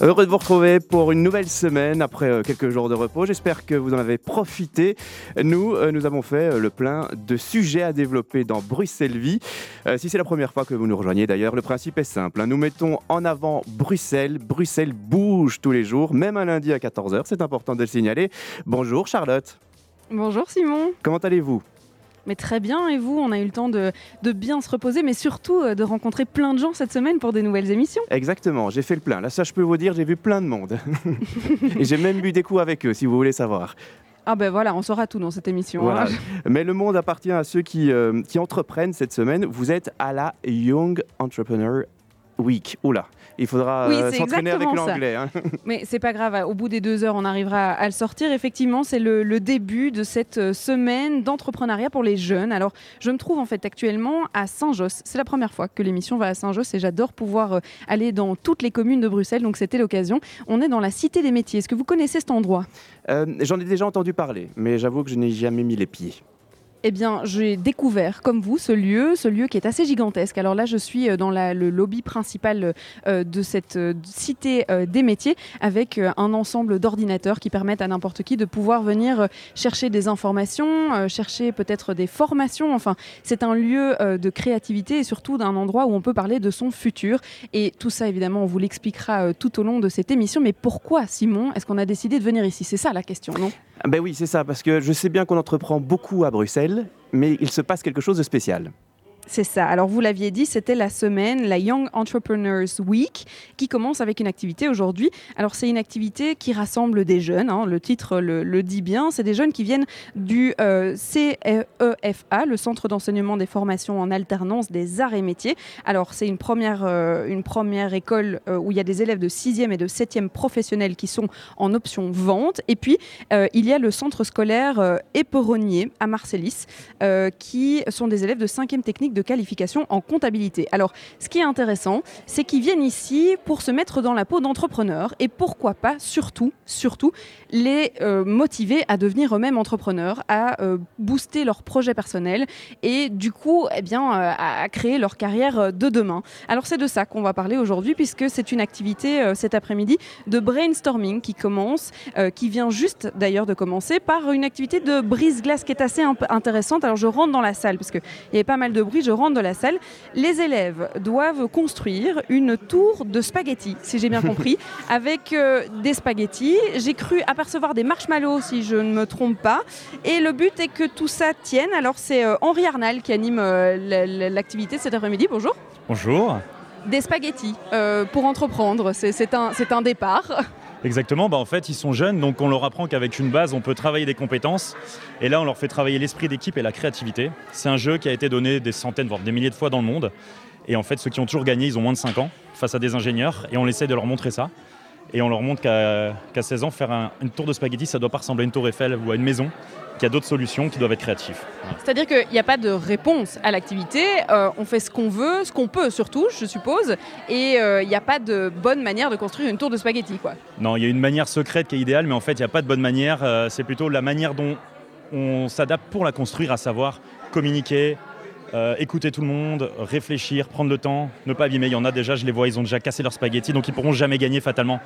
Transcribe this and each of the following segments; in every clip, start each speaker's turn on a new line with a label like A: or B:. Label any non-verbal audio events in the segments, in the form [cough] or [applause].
A: Heureux de vous retrouver pour une nouvelle semaine après euh, quelques jours de repos. J'espère que vous en avez profité. Nous, euh, nous avons fait euh, le plein de sujets à développer dans Bruxelles Vie. si c'est la première fois que vous nous rejoignez d'ailleurs, le principe est simple. Hein. Nous mettons en avant Bruxelles. Bruxelles bouge tous les jours, même un lundi à 14h. C'est important de le signaler. Bonjour Charlotte.
B: Bonjour Simon.
A: Comment allez-vous?
B: Mais très bien, et vous On a eu le temps de, bien se reposer, mais surtout euh, de rencontrer plein de gens cette semaine pour des nouvelles émissions.
A: Exactement, j'ai fait le plein. Là, ça, je peux vous dire, j'ai vu plein de monde. [laughs] et j'ai même bu des coups avec eux, si vous voulez savoir.
B: Ah ben voilà, on saura tout dans cette émission.
A: Hein. Mais le monde appartient à ceux qui, euh, qui entreprennent cette semaine. Vous êtes à la Young Entrepreneur Week. Oula, il faudra euh, s'entraîner avec l'anglais. Hein. [laughs]
B: Mais c'est pas grave, au bout des deux heures, on arrivera à le sortir. Effectivement, c'est le, début de cette euh, semaine d'entrepreneuriat pour les jeunes. Alors, je me trouve en fait actuellement à Saint-Josse. C'est la première fois que l'émission va à Saint-Josse et j'adore pouvoir euh, aller dans toutes les communes de Bruxelles, donc c'était l'occasion. On est dans la Cité des métiers. Est-ce que vous connaissez cet endroit?
A: J'en ai déjà entendu parler, mais j'avoue que je n'ai jamais mis les pieds
B: eh bien, j'ai découvert, comme vous, ce lieu, ce lieu qui est assez gigantesque. Alors là, je suis euh, dans le lobby principal euh, de cette euh, cité des métiers, avec un ensemble d'ordinateurs qui permettent à n'importe qui de pouvoir venir chercher des informations, chercher peut-être des formations. Enfin, c'est un lieu de créativité et surtout d'un endroit où on peut parler de son futur. Et tout ça, évidemment, on vous l'expliquera tout au long de cette émission. Mais pourquoi, Simon, est-ce qu'on a décidé de venir ici? C'est ça la question, non?
A: Ben oui, c'est ça, parce que je sais bien qu'on entreprend beaucoup à Bruxelles, mais il se passe quelque chose de spécial.
B: C'est ça. Alors, vous l'aviez dit, c'était la semaine, la Young Entrepreneurs Week, qui commence avec une activité aujourd'hui. Alors, c'est une activité qui rassemble des jeunes. Hein. le titre le, dit bien. C'est des jeunes qui viennent du euh, CEFA, le Centre d'enseignement des formations en alternance des arts et métiers. Alors, c'est une première, euh, une première école euh, où il y a des élèves de 6e et de 7e professionnels qui sont en option vente. Et puis, il y a le centre scolaire Éperonnier à Marcellis, qui sont des élèves de 5e technique qualification en comptabilité. Alors, ce qui est intéressant, c'est qu'ils viennent ici pour se mettre dans la peau d'entrepreneurs et pourquoi pas, surtout, surtout, les euh, motiver à devenir eux-mêmes entrepreneurs, à euh, booster leur projet personnel et du coup, eh bien, euh, à créer leur carrière de demain. Alors, c'est de ça qu'on va parler aujourd'hui puisque c'est une activité cet après-midi de brainstorming qui commence, qui vient juste d'ailleurs de commencer par une activité de brise-glace qui est assez intéressante. Alors, je rentre dans la salle parce qu'il y avait pas mal de bruit je rentre de la salle. Les élèves doivent construire une tour de spaghettis, si j'ai bien [laughs] compris, avec euh, des spaghettis. J'ai cru apercevoir des marshmallows, si je ne me trompe pas. Et le but est que tout ça tienne. Alors, c'est euh, Henri Arnal qui anime euh, l'activité cet après-midi. Bonjour.
C: Bonjour.
B: Des spaghettis pour entreprendre, c'est un, un départ.
C: Exactement, bah en fait ils sont jeunes, donc on leur apprend qu'avec une base on peut travailler des compétences. Et là on leur fait travailler l'esprit d'équipe et la créativité. C'est un jeu qui a été donné des centaines, voire des milliers de fois dans le monde. Et en fait ceux qui ont toujours gagné, ils ont moins de 5 ans face à des ingénieurs et on essaie de leur montrer ça. Et on leur montre qu'à 16 ans, faire une tour de spaghetti, ça doit pas ressembler à une tour Eiffel ou à une maison, qu'il y a d'autres solutions qui doivent être créatives.
B: C'est-à-dire qu'il n'y a pas de réponse à l'activité, euh, on fait ce qu'on veut, ce qu'on peut surtout, je suppose, et euh, il n'y a pas de bonne manière de construire une tour de spaghetti. Quoi.
C: Non, il y a une manière secrète qui est idéale, mais en fait, il n'y a pas de bonne manière, euh, c'est plutôt la manière dont on s'adapte pour la construire, à savoir communiquer, euh, écouter tout le monde, réfléchir, prendre le temps, ne pas abîmer. Il y en a déjà, je les vois, ils ont déjà cassé leur spaghetti, donc ils pourront jamais gagner fatalement,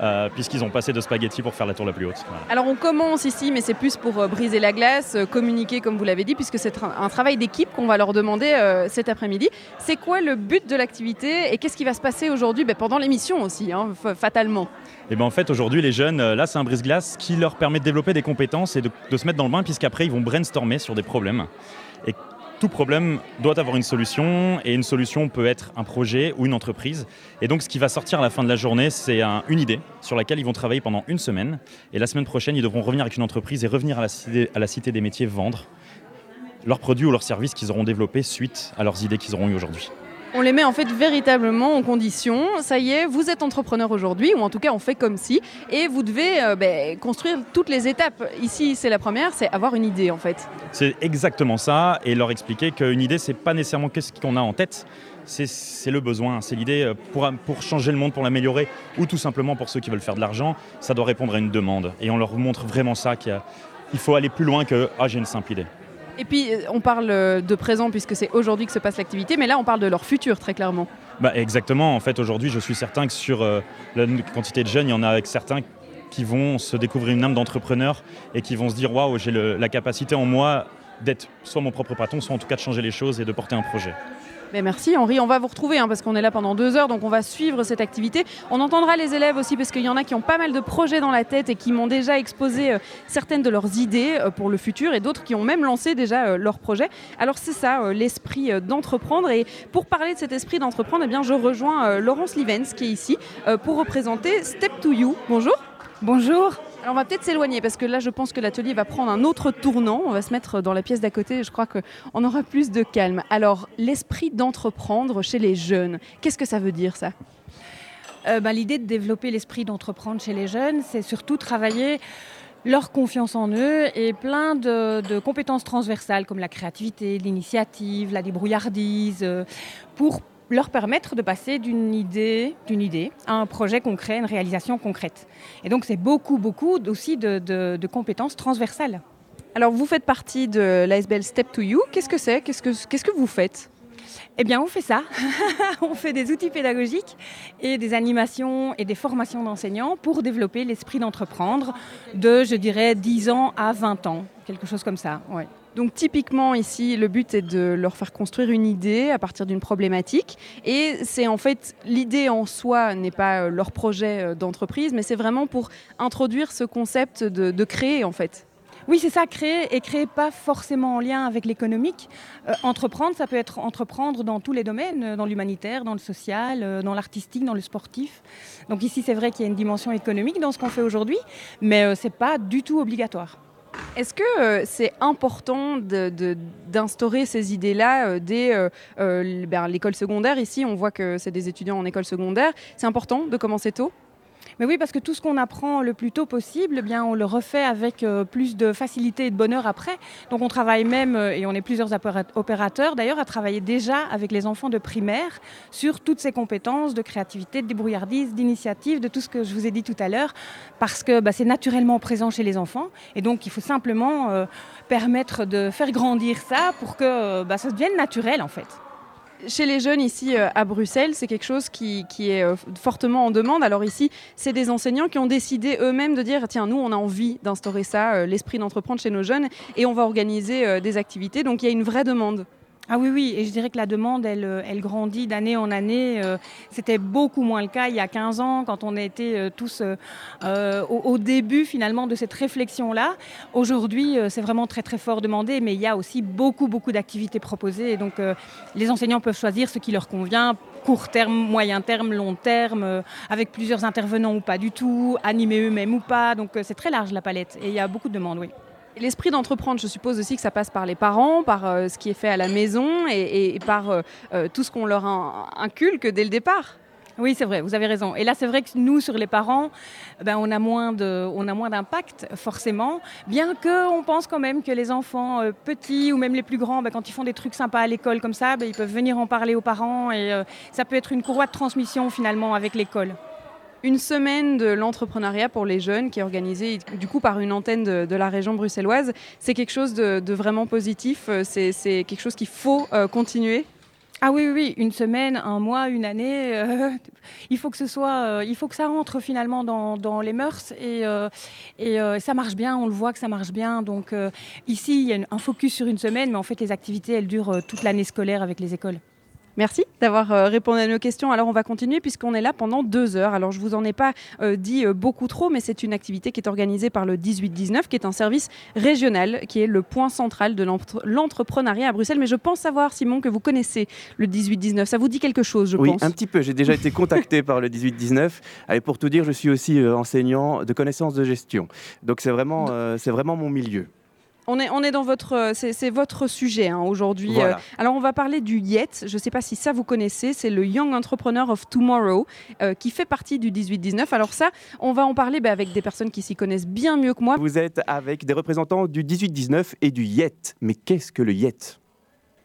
C: euh, puisqu'ils ont passé de spaghetti pour faire la tour la plus haute.
B: Alors on commence ici, mais c'est plus pour euh, briser la glace, communiquer comme vous l'avez dit, puisque c'est un, travail d'équipe qu'on va leur demander cet après-midi. C'est quoi le but de l'activité et qu'est-ce qui va se passer aujourd'hui? Ben, pendant l'émission aussi, hein, fatalement
C: et eh ben en fait aujourd'hui les jeunes, là c'est un brise-glace qui leur permet de développer des compétences et de, de se mettre dans le bain puisqu'après ils vont brainstormer sur des problèmes. Et tout problème doit avoir une solution et une solution peut être un projet ou une entreprise. Et donc ce qui va sortir à la fin de la journée, c'est une idée sur laquelle ils vont travailler pendant une semaine. Et la semaine prochaine, ils devront revenir avec une entreprise et revenir à la cité, à la cité des métiers vendre leurs produits ou leurs services qu'ils auront développés suite à leurs idées qu'ils auront eues aujourd'hui.
B: On les met en fait véritablement en condition. Ça y est, vous êtes entrepreneur aujourd'hui, ou en tout cas on fait comme si, et vous devez euh, ben, construire toutes les étapes. Ici, c'est la première, c'est avoir une idée en fait.
C: C'est exactement ça, et leur expliquer qu'une idée, c'est pas nécessairement qu'est-ce qu'on a en tête, c'est le besoin, c'est l'idée euh, pour, pour changer le monde, pour l'améliorer, ou tout simplement pour ceux qui veulent faire de l'argent, ça doit répondre à une demande. Et on leur montre vraiment ça, qu'il faut aller plus loin que ah, j'ai une simple idée.
B: Et puis, on parle de présent puisque c'est aujourd'hui que se passe l'activité, mais là, on parle de leur futur très clairement.
C: bah, Exactement. En fait, aujourd'hui, je suis certain que sur euh, la quantité de jeunes, il y en a avec certains qui vont se découvrir une âme d'entrepreneur et qui vont se dire waouh, j'ai la capacité en moi d'être soit mon propre patron, soit en tout cas de changer les choses et de porter un projet
B: merci Henri, on va vous retrouver hein, parce qu'on est là pendant deux heures, donc on va suivre cette activité. On entendra les élèves aussi parce qu'il y en a qui ont pas mal de projets dans la tête et qui m'ont déjà exposé euh, certaines de leurs idées euh, pour le futur et d'autres qui ont même lancé déjà euh, leurs projets. Alors c'est ça, l'esprit d'entreprendre. Et pour parler de cet esprit d'entreprendre, eh je rejoins Laurence Livens qui est ici pour représenter Step to You. Bonjour.
D: Bonjour.
B: Alors on va peut-être s'éloigner parce que là je pense que l'atelier va prendre un autre tournant. On va se mettre dans la pièce d'à côté et je crois qu'on aura plus de calme. Alors l'esprit d'entreprendre chez les jeunes, qu'est-ce que ça veut dire ça?
D: Euh, bah, L'idée de développer l'esprit d'entreprendre chez les jeunes, c'est surtout travailler leur confiance en eux et plein de, compétences transversales comme la créativité, l'initiative, la débrouillardise, euh, pour leur permettre de passer d'une idée, d'une idée à un projet concret, une réalisation concrète. Et donc c'est beaucoup, beaucoup aussi de, compétences transversales.
B: Alors vous faites partie de l'ASBL Step to You. Qu'est-ce que c'est? Qu'est-ce que, qu'est-ce que vous faites?
D: Eh bien, on fait ça. [laughs] on fait des outils pédagogiques et des animations et des formations d'enseignants pour développer l'esprit d'entreprendre de, je dirais, 10 ans à 20 ans, quelque chose comme ça. Ouais.
B: Donc typiquement ici, le but est de leur faire construire une idée à partir d'une problématique. Et c'est en fait, l'idée en soi n'est pas euh, leur projet euh, d'entreprise, mais c'est vraiment pour introduire ce concept de, créer en fait.
D: Oui, c'est ça, créer et créer pas forcément en lien avec l'économique. Euh, entreprendre, ça peut être entreprendre dans tous les domaines, dans l'humanitaire, dans le social, dans l'artistique, dans le sportif. Donc ici, c'est vrai qu'il y a une dimension économique dans ce qu'on fait aujourd'hui, mais ce n'est pas du tout obligatoire.
B: Est-ce que euh, c'est important d'instaurer ces idées-là euh, dès euh, ben, l'école secondaire? Ici, on voit que c'est des étudiants en école secondaire. C'est important de commencer tôt?
D: Mais oui, parce que tout ce qu'on apprend le plus tôt possible, eh bien, on le refait avec euh, plus de facilité et de bonheur après. Donc on travaille même, euh, et on est plusieurs opérateurs d'ailleurs, à travailler déjà avec les enfants de primaire sur toutes ces compétences de créativité, de débrouillardise, d'initiative, de tout ce que je vous ai dit tout à l'heure, parce que bah, c'est naturellement présent chez les enfants. Et donc il faut simplement euh, permettre de faire grandir ça pour que bah, ça devienne naturel en fait
B: chez les jeunes ici euh, à Bruxelles, c'est quelque chose qui, est euh, fortement en demande. Alors ici, c'est des enseignants qui ont décidé eux-mêmes de dire, tiens, nous, on a envie d'instaurer ça, euh, l'esprit d'entreprendre chez nos jeunes, et on va organiser des activités. Donc il y a une vraie demande.
D: Ah oui, oui, et je dirais que la demande, elle, euh, elle grandit d'année en année. Euh, c'était beaucoup moins le cas il y a 15 ans, quand on était euh, tous au, début finalement de cette réflexion-là. Aujourd'hui, c'est vraiment très très fort demandé, mais il y a aussi beaucoup beaucoup d'activités proposées, et donc les enseignants peuvent choisir ce qui leur convient, court terme, moyen terme, long terme, avec plusieurs intervenants ou pas du tout, animés eux-mêmes ou pas, donc c'est très large la palette, et il y a beaucoup de demandes, oui.
B: L'esprit d'entreprendre, je suppose aussi que ça passe par les parents, par euh, ce qui est fait à la maison et, par euh, euh, tout ce qu'on leur inculque dès le départ.
D: Oui, c'est vrai, vous avez raison. Et là, c'est vrai que nous, sur les parents, ben, on a moins d'impact, forcément, bien qu'on pense quand même que les enfants petits ou même les plus grands, ben, quand ils font des trucs sympas à l'école comme ça, ben, ils peuvent venir en parler aux parents et ça peut être une courroie de transmission finalement avec l'école
B: une semaine de l'entrepreneuriat pour les jeunes qui est organisée du coup par une antenne de, la région bruxelloise. C'est quelque chose de, vraiment positif, euh, c'est quelque chose qu'il faut euh, continuer?
D: Ah oui, oui, une semaine, un mois, une année, euh, [laughs] il faut que ce soit, il faut que ça rentre finalement dans, les mœurs et, et ça marche bien, on le voit que ça marche bien. Donc ici, il y a un focus sur une semaine, mais en fait les activités, elles durent toute l'année scolaire avec les écoles.
B: Merci d'avoir euh, répondu à nos questions. Alors on va continuer puisqu'on est là pendant deux heures. Alors je vous en ai pas euh, dit euh, beaucoup trop, mais c'est une activité qui est organisée par le 18-19, qui est un service régional, qui est le point central de l'entrepreneuriat à Bruxelles. Mais je pense savoir, Simon, que vous connaissez le 18-19. Ça vous dit quelque chose, je
A: pense
B: Oui,
A: un petit peu. J'ai déjà été contacté par le 18-19. Et pour tout dire, je suis aussi enseignant de connaissances de gestion. Donc c'est vraiment, c'est vraiment mon milieu.
B: On est, on est dans votre, euh, c'est votre sujet hein, aujourd'hui. Euh. alors on va parler du YET. Je ne sais pas si ça vous connaissez. C'est le Young Entrepreneur of Tomorrow euh, qui fait partie du 18-19. Alors ça, on va en parler bah, avec des personnes qui s'y connaissent bien mieux que moi.
A: Vous êtes avec des représentants du 18-19 et du YET. Mais qu'est-ce que le YET?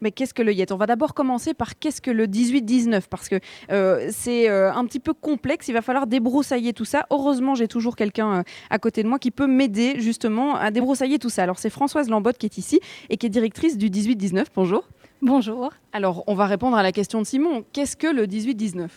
B: Mais qu'est-ce que le YET On va d'abord commencer par qu'est-ce que le 18-19 parce que euh, c'est euh, un petit peu complexe. Il va falloir débroussailler tout ça. Heureusement, j'ai toujours quelqu'un euh, à côté de moi qui peut m'aider justement à débroussailler tout ça. Alors c'est Françoise Lambotte qui est ici et qui est directrice du 18-19. Bonjour. Bonjour. Alors, on va répondre à la question de Simon. Qu'est-ce que le 18-19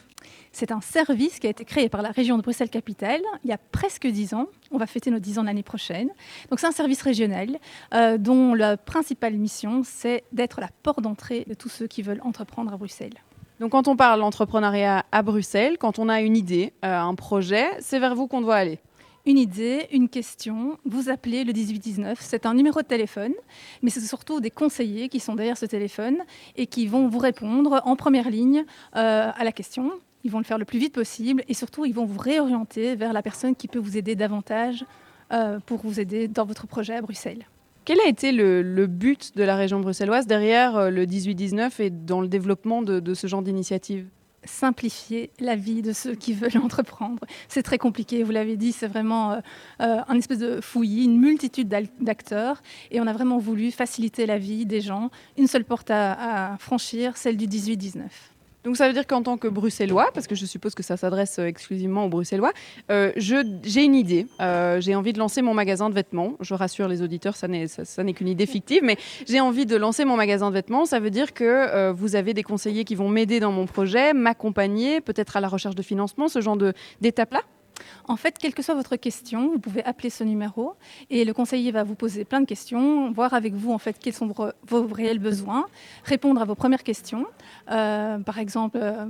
E: c'est un service qui a été créé par la région de Bruxelles-Capitale il y a presque dix ans. On va fêter nos dix ans l'année prochaine. Donc c'est un service régional euh, dont la principale mission, c'est d'être la porte d'entrée de tous ceux qui veulent entreprendre à Bruxelles.
B: Donc quand on parle d'entrepreneuriat à Bruxelles, quand on a une idée, euh, un projet, c'est vers vous qu'on doit aller
E: une idée, une question, vous appelez le 1819. C'est un numéro de téléphone, mais c'est surtout des conseillers qui sont derrière ce téléphone et qui vont vous répondre en première ligne euh, à la question. Ils vont le faire le plus vite possible et surtout, ils vont vous réorienter vers la personne qui peut vous aider davantage euh, pour vous aider dans votre projet à Bruxelles.
B: Quel a été le, but de la région bruxelloise derrière euh, le 18-19 et dans le développement de, ce genre d'initiative?
E: Simplifier la vie de ceux qui veulent [laughs] entreprendre. C'est très compliqué, vous l'avez dit, c'est vraiment euh, un espèce de fouillis, une multitude d'acteurs, et on a vraiment voulu faciliter la vie des gens. Une seule porte à, à franchir, celle du 18-19.
B: Donc ça veut dire qu'en tant que bruxellois, parce que je suppose que ça s'adresse euh, exclusivement aux bruxellois, euh, j'ai une idée. Euh, j'ai envie de lancer mon magasin de vêtements. Je rassure les auditeurs, ça n'est qu'une idée fictive, mais j'ai envie de lancer mon magasin de vêtements. Ça veut dire que vous avez des conseillers qui vont m'aider dans mon projet, m'accompagner, peut-être à la recherche de financement, ce genre d'étapes-là?
E: En fait, quelle que soit votre question, vous pouvez appeler ce numéro et le conseiller va vous poser plein de questions, voir avec vous en fait quels sont vos, réels besoins, répondre à vos premières questions. Euh, par exemple, euh,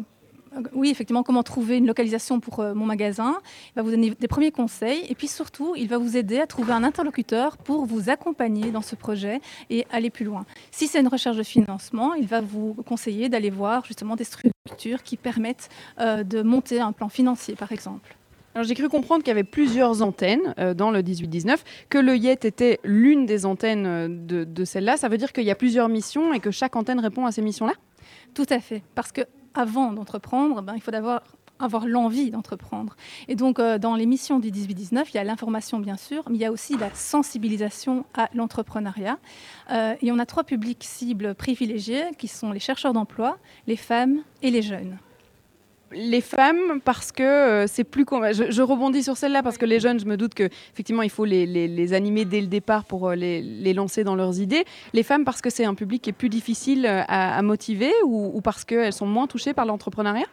E: oui, effectivement, comment trouver une localisation pour euh, mon magasin. Il va vous donner des premiers conseils et puis surtout, il va vous aider à trouver un interlocuteur pour vous accompagner dans ce projet et aller plus loin. Si c'est une recherche de financement, il va vous conseiller d'aller voir justement des structures qui permettent de monter un plan financier, par exemple.
B: Alors j'ai cru comprendre qu'il y avait plusieurs antennes euh, dans le 18-19, que le YET était l'une des antennes euh, de, celle-là. Ça veut dire qu'il y a plusieurs missions et que chaque antenne répond à ces missions-là?
E: Tout à fait. Parce que avant d'entreprendre, ben, il faut d'abord avoir l'envie d'entreprendre. Et donc, euh, dans les missions du 18-19, il y a l'information, bien sûr, mais il y a aussi la sensibilisation à l'entrepreneuriat. et on a trois publics cibles privilégiés, qui sont les chercheurs d'emploi, les femmes et les jeunes
B: les femmes parce que euh, c'est plus je, rebondis sur celle-là parce que les jeunes je me doute que effectivement il faut les, animer dès le départ pour euh, les, lancer dans leurs idées. Les femmes parce que c'est un public qui est plus difficile euh, à, motiver ou, ou parce qu'elles sont moins touchées par l'entrepreneuriat?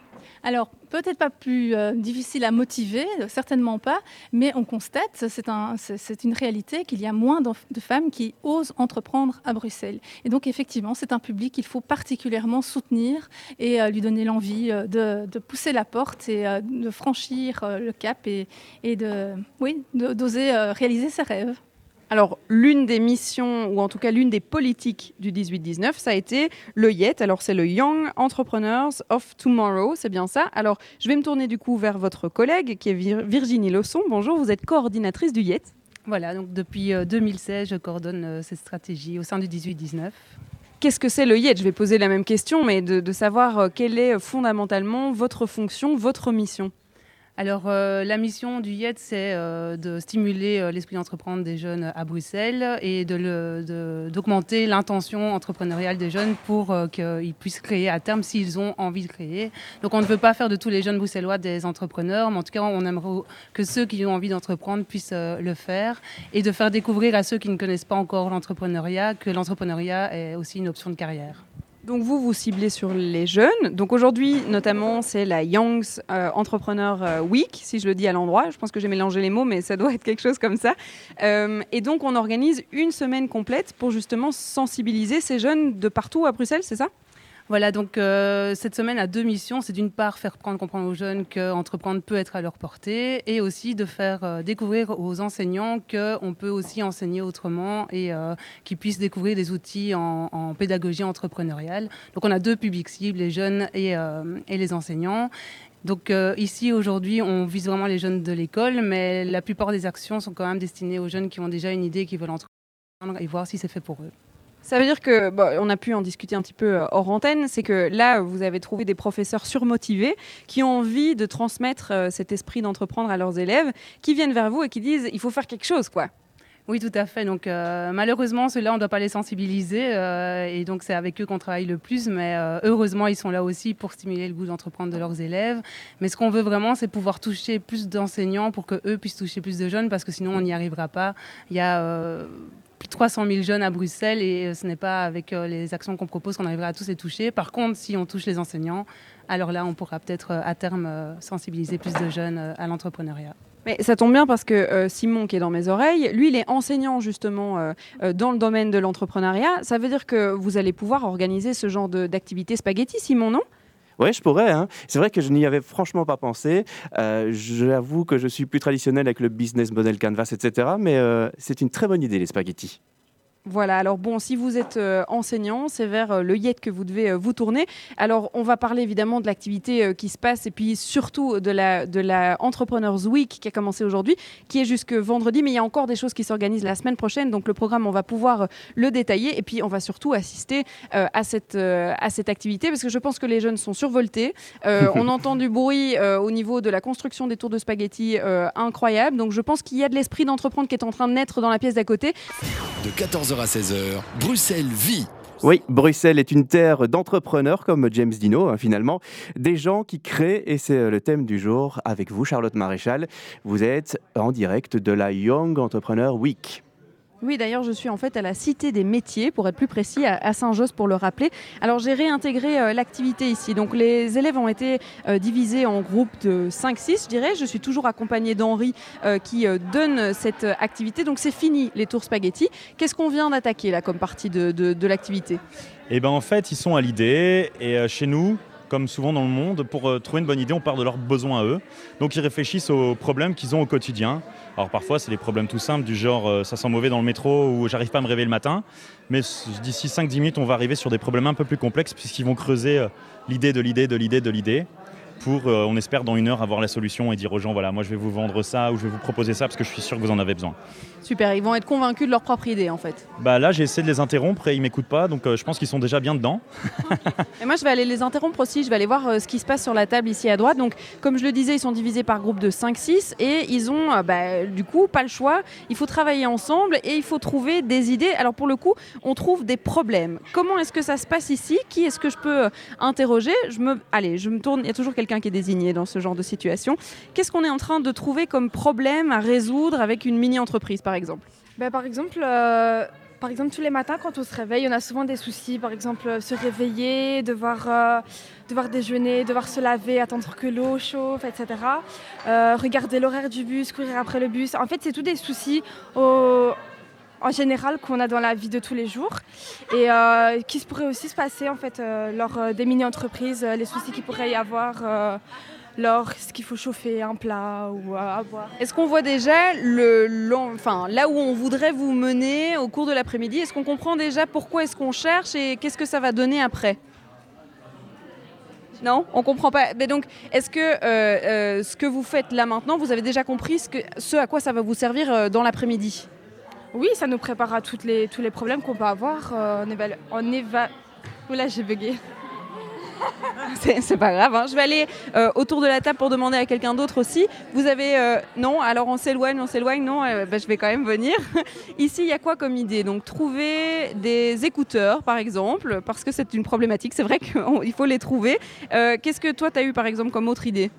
E: Alors, peut-être pas plus euh, difficile à motiver, certainement pas, mais on constate, c'est une réalité, qu'il y a moins de femmes qui osent entreprendre à Bruxelles. Et donc, effectivement, c'est un public qu'il faut particulièrement soutenir et euh, lui donner l'envie euh, de, pousser la porte et de franchir le cap et, d'oser réaliser ses rêves.
B: Alors, l'une des missions, ou en tout cas l'une des politiques du 18-19, ça a été le YET. Alors, c'est le Young Entrepreneurs of Tomorrow, c'est bien ça. Alors, je vais me tourner du coup vers votre collègue qui est Virginie Losson. Bonjour, vous êtes coordinatrice du YET.
F: Voilà, donc depuis 2016, euh, je coordonne euh, cette stratégie au sein du 18-19.
B: Qu'est-ce que c'est le YET? Je vais poser la même question, mais de savoir euh, quelle est fondamentalement votre fonction, votre mission.
F: Alors, euh, la mission du YET, c'est euh, de stimuler euh, l'esprit d'entreprendre des jeunes à Bruxelles et d'augmenter l'intention entrepreneuriale des jeunes pour qu'ils puissent créer à terme s'ils ont envie de créer. Donc, on ne veut pas faire de tous les jeunes bruxellois des entrepreneurs, mais en tout cas, on aimerait que ceux qui ont envie d'entreprendre puissent le faire et de faire découvrir à ceux qui ne connaissent pas encore l'entrepreneuriat que l'entrepreneuriat est aussi une option de carrière.
B: Donc vous, vous ciblez sur les jeunes. Donc aujourd'hui, notamment, c'est la Young's euh, Entrepreneur euh, Week, si je le dis à l'endroit. Je pense que j'ai mélangé les mots, mais ça doit [laughs] être quelque chose comme ça. Euh, et donc on organise une semaine complète pour justement sensibiliser ces jeunes de partout à Bruxelles, c'est ça?
F: Voilà, donc euh, cette semaine a deux missions. C'est d'une part faire prendre, comprendre aux jeunes qu'entreprendre peut être à leur portée et aussi de faire euh, découvrir aux enseignants qu'on peut aussi enseigner autrement et euh, qu'ils puissent découvrir des outils en, pédagogie entrepreneuriale. Donc on a deux publics cibles, les jeunes et, et les enseignants. Donc ici aujourd'hui, on vise vraiment les jeunes de l'école, mais la plupart des actions sont quand même destinées aux jeunes qui ont déjà une idée, qui veulent entreprendre et voir si c'est fait pour eux.
B: Ça veut dire que, on a pu en discuter un petit peu euh, hors antenne, c'est que là, vous avez trouvé des professeurs surmotivés qui ont envie de transmettre euh, cet esprit d'entreprendre à leurs élèves, qui viennent vers vous et qui disent il faut faire quelque chose, quoi.
F: Oui, tout à fait. Donc, euh, malheureusement, ceux-là, on ne doit pas les sensibiliser. et donc, c'est avec eux qu'on travaille le plus. Mais heureusement, ils sont là aussi pour stimuler le goût d'entreprendre de leurs élèves. Mais ce qu'on veut vraiment, c'est pouvoir toucher plus d'enseignants pour qu'eux puissent toucher plus de jeunes, parce que sinon, on n'y arrivera pas. Il y a plus de 300 000 jeunes à Bruxelles et ce n'est pas avec les actions qu'on propose qu'on arrivera à tous les toucher. Par contre, si on touche les enseignants, alors là, on pourra peut-être à terme sensibiliser plus de jeunes à l'entrepreneuriat.
B: Mais ça tombe bien parce que euh, Simon, qui est dans mes oreilles, lui, il est enseignant justement euh, euh, dans le domaine de l'entrepreneuriat. Ça veut dire que vous allez pouvoir organiser ce genre d'activité spaghetti, Simon, non?
A: Oui, je pourrais. Hein. C'est vrai que je n'y avais franchement pas pensé. J'avoue que je suis plus traditionnel avec le business model Canvas, etc. Mais c'est une très bonne idée, les spaghettis.
B: Voilà, alors bon, si vous êtes euh, enseignant, c'est vers euh, le YET que vous devez euh, vous tourner. Alors, on va parler évidemment de l'activité qui se passe et puis surtout de la, de la Entrepreneurs Week qui a commencé aujourd'hui, qui est jusque vendredi, mais il y a encore des choses qui s'organisent la semaine prochaine. Donc, le programme, on va pouvoir le détailler et puis on va surtout assister à, cette, à cette activité parce que je pense que les jeunes sont survoltés. on [laughs] entend du bruit au niveau de la construction des tours de spaghettis incroyable. Donc, je pense qu'il y a de l'esprit d'entreprendre qui est en train de naître dans la pièce d'à côté.
G: De 14h à 16h, Bruxelles vit.
A: Oui, Bruxelles est une terre d'entrepreneurs comme James Dino, hein, finalement. Des gens qui créent, et c'est euh, le thème du jour avec vous, Charlotte Maréchal. Vous êtes en direct de la Young Entrepreneur Week.
B: Oui, d'ailleurs, je suis en fait à la Cité des métiers, pour être plus précis, à Saint-Josse, pour le rappeler. Alors, j'ai réintégré euh, l'activité ici. Donc, les élèves ont été euh, divisés en groupes de 5-6, je dirais. Je suis toujours accompagnée d'Henri euh, qui donne cette activité. Donc, c'est fini, les tours spaghetti. Qu'est-ce qu'on vient d'attaquer, là, comme partie de, de l'activité?
C: Eh bien, en fait, ils sont à l'idée. Et chez nous, comme souvent dans le monde, pour euh, trouver une bonne idée, on part de leurs besoins à eux. Donc ils réfléchissent aux problèmes qu'ils ont au quotidien. Alors parfois, c'est des problèmes tout simples, du genre euh, ça sent mauvais dans le métro ou j'arrive pas à me réveiller le matin. Mais d'ici 5-10 minutes, on va arriver sur des problèmes un peu plus complexes puisqu'ils vont creuser euh, l'idée de l'idée de l'idée de l'idée pour, on espère, dans une heure avoir la solution et dire aux gens voilà, moi je vais vous vendre ça ou je vais vous proposer ça parce que je suis sûr que vous en avez besoin.
B: Super, ils vont être convaincus de leur propre idée en fait.
C: Bah là j'ai essayé de les interrompre et ils m'écoutent pas, donc euh, je pense qu'ils sont déjà bien dedans.
B: et moi je vais aller les interrompre aussi, je vais aller voir euh, ce qui se passe sur la table ici à droite. Donc comme je le disais, ils sont divisés par groupe de 5-6 et ils ont euh, bah, du coup pas le choix. Il faut travailler ensemble et il faut trouver des idées. Alors pour le coup, on trouve des problèmes. Comment est-ce que ça se passe ici? Qui est-ce que je peux interroger? Je me... Allez, je me tourne, il y a toujours quelqu'un qui est désigné dans ce genre de situation. Qu'est-ce qu'on est en train de trouver comme problème à résoudre avec une mini-entreprise par exemple
H: ben, Par exemple, euh, par exemple, tous les matins, quand on se réveille, on a souvent des soucis. Par exemple, euh, se réveiller, devoir, euh, devoir déjeuner, devoir se laver, attendre que l'eau chauffe, etc. regarder l'horaire du bus, courir après le bus. En fait, c'est tous des soucis en général qu'on a dans la vie de tous les jours et qui se pourrait aussi se passer en fait lors des mini-entreprises, les soucis qu'il pourrait y avoir lorsqu'il faut chauffer un plat ou à boire.
B: Est-ce qu'on voit déjà le, enfin, là où on voudrait vous mener au cours de l'après-midi Est-ce qu'on comprend déjà pourquoi est-ce qu'on cherche et qu'est-ce que ça va donner après? Non, on comprend pas. Mais donc, est-ce que euh, euh, ce que vous faites là maintenant, vous avez déjà compris ce, que, ce à quoi ça va vous servir euh, dans l'après-midi?
H: Oui, ça nous prépare à toutes les, tous les problèmes qu'on peut avoir. on éva... On éva... Oula, j'ai bugué. [laughs]
B: c'est pas grave. Hein. Je vais aller euh, autour de la table pour demander à quelqu'un d'autre aussi. Vous avez. Euh, non, alors on s'éloigne, on s'éloigne. Non, euh, bah, je vais quand même venir. [laughs] Ici, il y a quoi comme idée? Donc, trouver des écouteurs, par exemple, parce que c'est une problématique. C'est vrai qu'il [laughs] faut les trouver. Qu'est-ce que toi, tu as eu, par exemple, comme autre idée?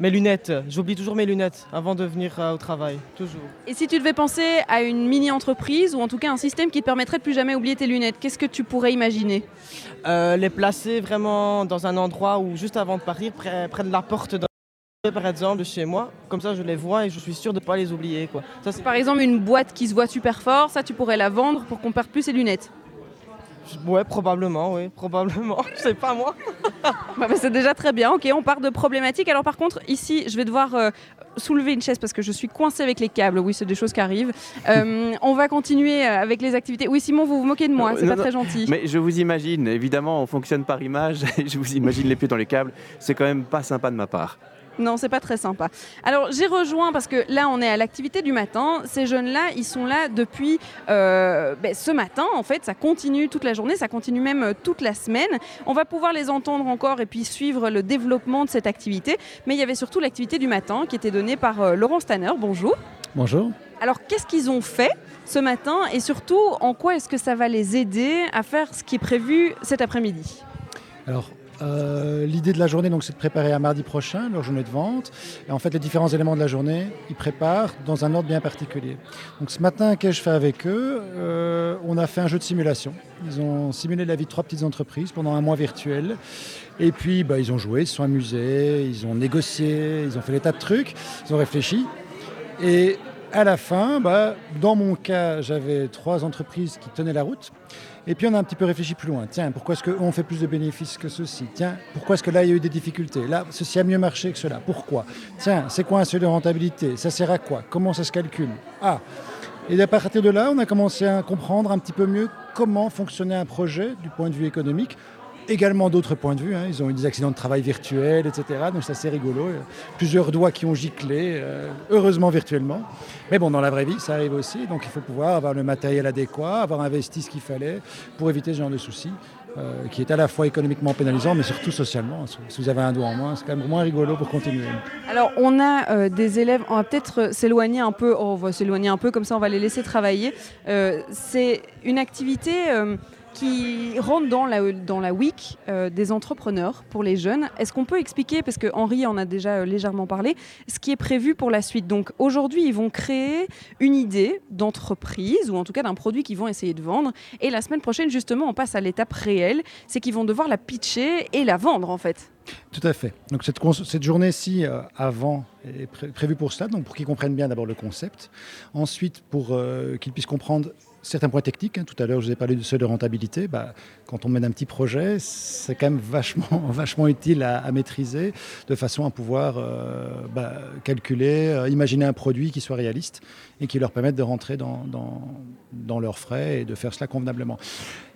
I: Mes lunettes, j'oublie toujours mes lunettes avant de venir au travail, toujours.
B: Et si tu devais penser à une mini-entreprise ou en tout cas un système qui te permettrait de plus jamais oublier tes lunettes, qu'est-ce que tu pourrais imaginer?
I: Euh, les placer vraiment dans un endroit où juste avant de partir, près, de la porte de par exemple de chez moi, comme ça je les vois et je suis sûr de ne pas les oublier. Quoi.
B: Ça, par exemple une boîte qui se voit super fort, ça tu pourrais la vendre pour qu'on perde plus ses lunettes
I: Ouais, probablement, oui, probablement. [laughs] Je sais pas moi. [laughs]
B: Bah, bah, c'est déjà très bien. Ok, on part de problématiques. Alors par contre, ici, je vais devoir euh, soulever une chaise parce que je suis coincée avec les câbles. Oui, c'est des choses qui arrivent. [laughs] Euh, on va continuer euh, avec les activités. Oui, Simon, vous vous moquez de moi. C'est pas très gentil.
A: Mais je vous imagine. Évidemment, on fonctionne par image. je vous imagine les pieds dans les câbles. C'est quand même pas sympa de ma part.
B: Non, c'est pas très sympa. Alors j'ai rejoint parce que là on est à l'activité du matin. Ces jeunes-là, ils sont là depuis euh, ben, ce matin. En fait, ça continue toute la journée, ça continue même euh, toute la semaine. On va pouvoir les entendre encore et puis suivre le développement de cette activité. Mais il y avait surtout l'activité du matin qui était donnée par euh, Laurent Stanner. Bonjour.
J: Bonjour.
B: Alors qu'est-ce qu'ils ont fait ce matin et surtout en quoi est-ce que ça va les aider à faire ce qui est prévu cet après-midi?
J: Alors Euh, L'idée de la journée, donc, c'est de préparer à mardi prochain leur journée de vente. Et en fait, les différents éléments de la journée, ils préparent dans un ordre bien particulier. Donc, ce matin, qu'ai-je fait avec eux? Euh, On a fait un jeu de simulation. Ils ont simulé la vie de trois petites entreprises pendant un mois virtuel. Et puis, bah, ils ont joué, ils se sont amusés, ils ont négocié, ils ont fait des tas de trucs, ils ont réfléchi. Et à la fin, bah, dans mon cas, j'avais trois entreprises qui tenaient la route. Et puis on a un petit peu réfléchi plus loin. Tiens, pourquoi est-ce qu'on fait plus de bénéfices que ceci Tiens, pourquoi est-ce que là il y a eu des difficultés Là, ceci a mieux marché que cela. Pourquoi Tiens, c'est quoi un seuil de rentabilité Ça sert à quoi Comment ça se calcule Ah Et à partir de là, on a commencé à comprendre un petit peu mieux comment fonctionnait un projet du point de vue économique. Également d'autres points de vue. hein. Ils ont eu des accidents de travail virtuels, etc. Donc c'est assez rigolo. Euh, Plusieurs doigts qui ont giclé, euh, heureusement virtuellement. Mais bon, dans la vraie vie, ça arrive aussi. Donc il faut pouvoir avoir le matériel adéquat, avoir investi ce qu'il fallait pour éviter ce genre de soucis. euh, qui est à la fois économiquement pénalisant, mais surtout socialement. Si vous avez un doigt en moins, c'est quand même moins rigolo pour continuer.
B: Alors, on a des élèves, on va peut-être s'éloigner un peu, oh, on va s'éloigner un peu, comme ça on va les laisser travailler. C'est une activité qui rentre dans la, dans week euh, des entrepreneurs pour les jeunes. Est-ce qu'on peut expliquer, parce que Henri en a déjà euh, légèrement parlé, ce qui est prévu pour la suite? Donc aujourd'hui, ils vont créer une idée d'entreprise, ou en tout cas d'un produit qu'ils vont essayer de vendre. Et la semaine prochaine, justement, on passe à l'étape réelle, c'est qu'ils vont devoir la pitcher et la vendre en fait.
J: Tout à fait. Donc cette, journée-ci, euh, avant, est pré- prévue pour cela, donc pour qu'ils comprennent bien d'abord le concept. Ensuite, pour qu'ils puissent comprendre certains points techniques. hein. Tout à l'heure, je vous ai parlé du seuil de rentabilité. Bah, quand on mène un petit projet, c'est quand même vachement, [laughs] vachement utile à, maîtriser, de façon à pouvoir euh, bah, calculer, euh, imaginer un produit qui soit réaliste et qui leur permette de rentrer dans, leurs frais et de faire cela convenablement.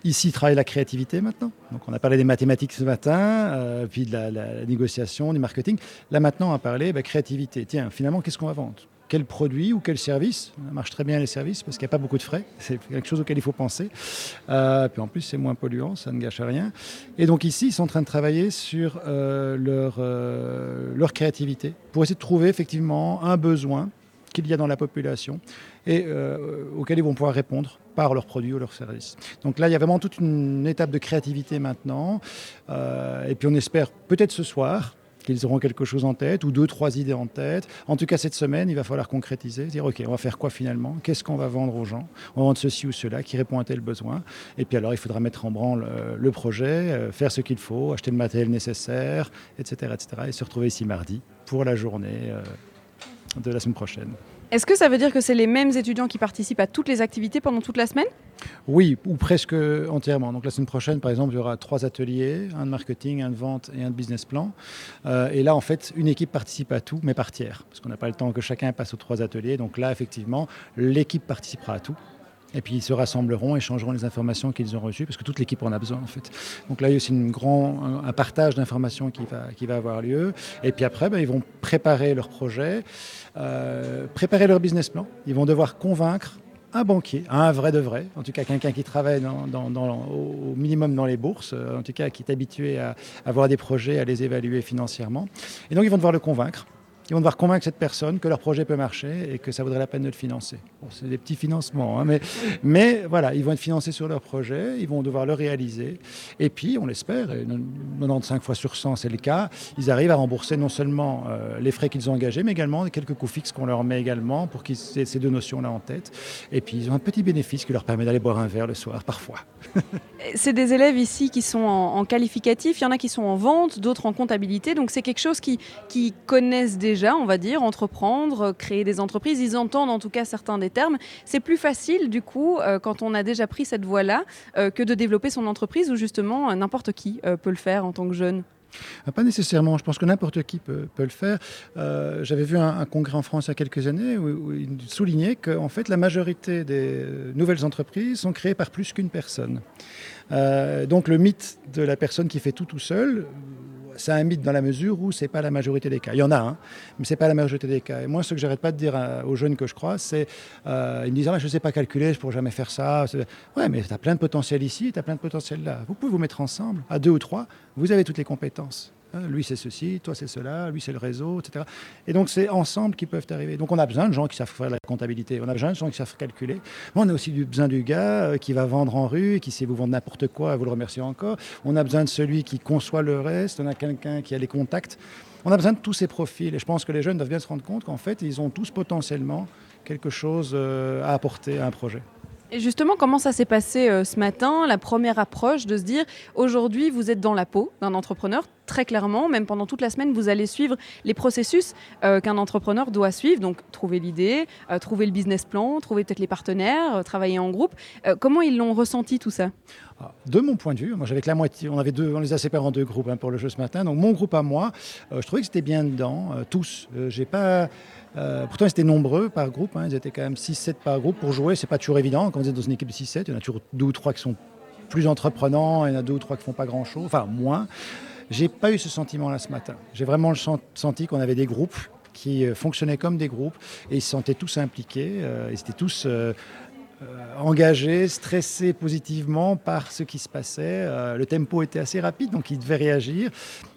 J: Ici, travaille la créativité maintenant. Donc, on a parlé des mathématiques ce matin, euh, puis de la, négociation, du marketing. Là, maintenant, on va parler bah, créativité. Tiens, finalement, qu'est-ce qu'on va vendre? Quel produit ou quel service Ça marche très bien les services parce qu'il n'y a pas beaucoup de frais. [laughs] C'est quelque chose auquel il faut penser. Euh, puis en plus, c'est moins polluant, ça ne gâche rien. Et donc ici, ils sont en train de travailler sur euh, leur, euh, leur créativité pour essayer de trouver effectivement un besoin qu'il y a dans la population et euh, auquel ils vont pouvoir répondre par leurs produits ou leurs services. Donc là, il y a vraiment toute une étape de créativité maintenant. Et puis on espère peut-être ce soir qu'ils auront quelque chose en tête ou deux, trois idées en tête. En tout cas, cette semaine, il va falloir concrétiser, dire OK, on va faire quoi finalement? Qu'est-ce qu'on va vendre aux gens? On va vendre ceci ou cela qui répond à tel besoin. Et puis alors, il faudra mettre en branle euh, le projet, euh, faire ce qu'il faut, acheter le matériel nécessaire, etc., etc. Et se retrouver ici mardi pour la journée euh, de la semaine prochaine.
B: Est-ce que ça veut dire que c'est les mêmes étudiants qui participent à toutes les activités pendant toute la semaine?
J: Oui, ou presque entièrement. Donc la semaine prochaine, par exemple, il y aura trois ateliers, un de marketing, un de vente et un de business plan. Euh, et là, en fait, une équipe participe à tout, mais par tiers, parce qu'on n'a pas le temps que chacun passe aux trois ateliers. Donc là, effectivement, l'équipe participera à tout. Et puis ils se rassembleront, échangeront les informations qu'ils ont reçues, parce que toute l'équipe en a besoin en fait. Donc là, il y a aussi un, partage d'informations qui va, qui va avoir lieu. Et puis après, ben, ils vont préparer leur projet, euh, préparer leur business plan. Ils vont devoir convaincre un banquier, un vrai de vrai, en tout cas quelqu'un qui travaille au minimum dans les bourses, euh, en tout cas qui est habitué à avoir des projets, à les évaluer financièrement. Et donc ils vont devoir le convaincre. Ils vont devoir convaincre cette personne que leur projet peut marcher et que ça vaudrait la peine de le financer. C'est des petits financements, hein, mais, voilà, ils vont être financés sur leur projet, ils vont devoir le réaliser. Et puis, on l'espère, et 95 fois sur 100 c'est le cas, ils arrivent à rembourser non seulement euh, les frais qu'ils ont engagés, mais également quelques coûts fixes qu'on leur met également pour qu'ils aient ces deux notions-là en tête. Et puis, ils ont un petit bénéfice qui leur permet d'aller boire un verre le soir, parfois. [laughs]
B: C'est des élèves ici qui sont en, en qualificatif, il y en a qui sont en vente, d'autres en comptabilité, donc c'est quelque chose qui, qui connaissent déjà, on va dire, entreprendre, créer des entreprises, ils entendent en tout cas certains des termes. C'est plus facile du coup, euh, quand on a déjà pris cette voie-là, euh, que de développer son entreprise où justement euh, n'importe qui peut le faire en tant que jeune.
J: Ah, Pas nécessairement, je pense que n'importe qui peut, le faire. J'avais vu un, congrès en France il y a quelques années où, où il soulignait qu'en fait la majorité des nouvelles entreprises sont créées par plus qu'une personne. Donc le mythe de la personne qui fait tout tout seul, c'est un mythe dans la mesure où c'est pas la majorité des cas. Il y en a, hein, mais c'est pas la majorité des cas. Et moi, ce que j'arrête pas de dire à- aux jeunes que je crois, c'est euh, ils me disent ah, je sais pas calculer, je pourrais jamais faire ça. Ouais, mais tu as plein de potentiel ici, tu as plein de potentiel là. Vous pouvez vous mettre ensemble, à deux ou trois, vous avez toutes les compétences. Hein, lui, c'est ceci, toi, c'est cela, lui, c'est le réseau, etc. Et donc, c'est ensemble qu'ils peuvent arriver. Donc, on a besoin de gens qui savent faire la comptabilité, on a besoin de gens qui savent calculer. On a aussi besoin du gars euh, qui va vendre en rue, qui sait vous vendre n'importe quoi, vous le remerciez encore. On a besoin de celui qui conçoit le reste, on a quelqu'un qui a les contacts. On a besoin de tous ces profils. Et je pense que les jeunes doivent bien se rendre compte qu'en fait, ils ont tous potentiellement quelque chose euh, à apporter à un projet.
B: Justement, comment ça s'est passé euh, ce matin, la première approche de se dire, aujourd'hui, vous êtes dans la peau d'un entrepreneur, très clairement, même pendant toute la semaine, vous allez suivre les processus euh, qu'un entrepreneur doit suivre, donc trouver l'idée, euh, trouver le business plan, trouver peut-être les partenaires, travailler en groupe. comment ils l'ont ressenti tout ça?
J: Ah, de mon point de vue, moi j'avais la moitié, on avait les a séparés en deux groupes hein, pour le jeu ce matin. Donc mon groupe à moi, je trouvais que c'était bien dedans, tous. j'ai pas, euh, pourtant, ils étaient nombreux par groupe. Hein. ils étaient quand même 6-7 par groupe. Pour jouer, c'est pas toujours évident. Quand vous êtes dans une équipe de 6-7, il y en a toujours deux ou trois qui sont plus entreprenants, il y en a deux ou trois qui font pas grand-chose, enfin moins. J'ai pas eu ce sentiment-là ce matin. J'ai vraiment senti qu'on avait des groupes qui euh, fonctionnaient comme des groupes et ils se sentaient tous impliqués. Euh, ils étaient tous euh, engagés, stressés positivement par ce qui se passait. Euh, le tempo était assez rapide, donc ils devaient réagir.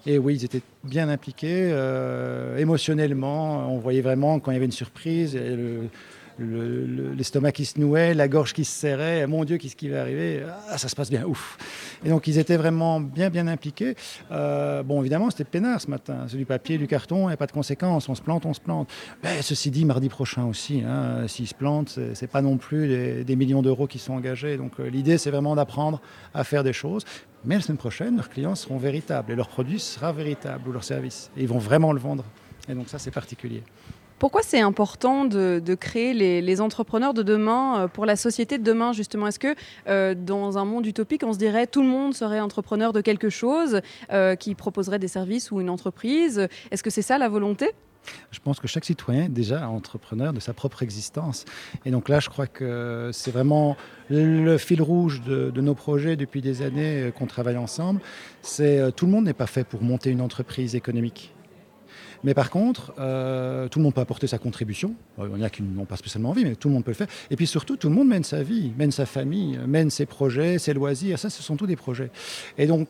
J: Et oui, ils étaient bien impliqués euh, émotionnellement. On voyait vraiment quand il y avait une surprise. L'estomac qui se nouait, la gorge qui se serrait. Mon Dieu, qu'est-ce qui va arriver? Ah, Ça se passe bien, ouf. Et donc, ils étaient vraiment bien, bien impliqués. Euh, bon, évidemment, c'était peinard ce matin. C'est du papier, du carton, il n'y a pas de conséquences. On se plante, on se plante. Mais ceci dit, mardi prochain aussi, hein, s'ils se plantent, ce n'est pas non plus des, millions d'euros qui sont engagés. Donc, euh, l'idée, c'est vraiment d'apprendre à faire des choses. Mais la semaine prochaine, leurs clients seront véritables et leur produit sera véritable ou leur service. Et ils vont vraiment le vendre. Et donc, ça, c'est particulier.
B: Pourquoi c'est important de, créer les, entrepreneurs de demain euh, pour la société de demain justement? Est-ce que euh, dans un monde utopique, on se dirait tout le monde serait entrepreneur de quelque chose, euh, qui proposerait des services ou une entreprise? Est-ce que c'est ça la volonté?
J: Je pense que chaque citoyen est déjà entrepreneur de sa propre existence. Et donc là, je crois que c'est vraiment le fil rouge de, de, nos projets depuis des années qu'on travaille ensemble. C'est tout le monde n'est pas fait pour monter une entreprise économique. Mais par contre, euh, tout le monde peut apporter sa contribution. Euh, il y en a qui n'ont pas spécialement envie, mais tout le monde peut le faire. Et puis surtout, tout le monde mène sa vie, mène sa famille, mène ses projets, ses loisirs. Ça, ce sont tous des projets. Et donc,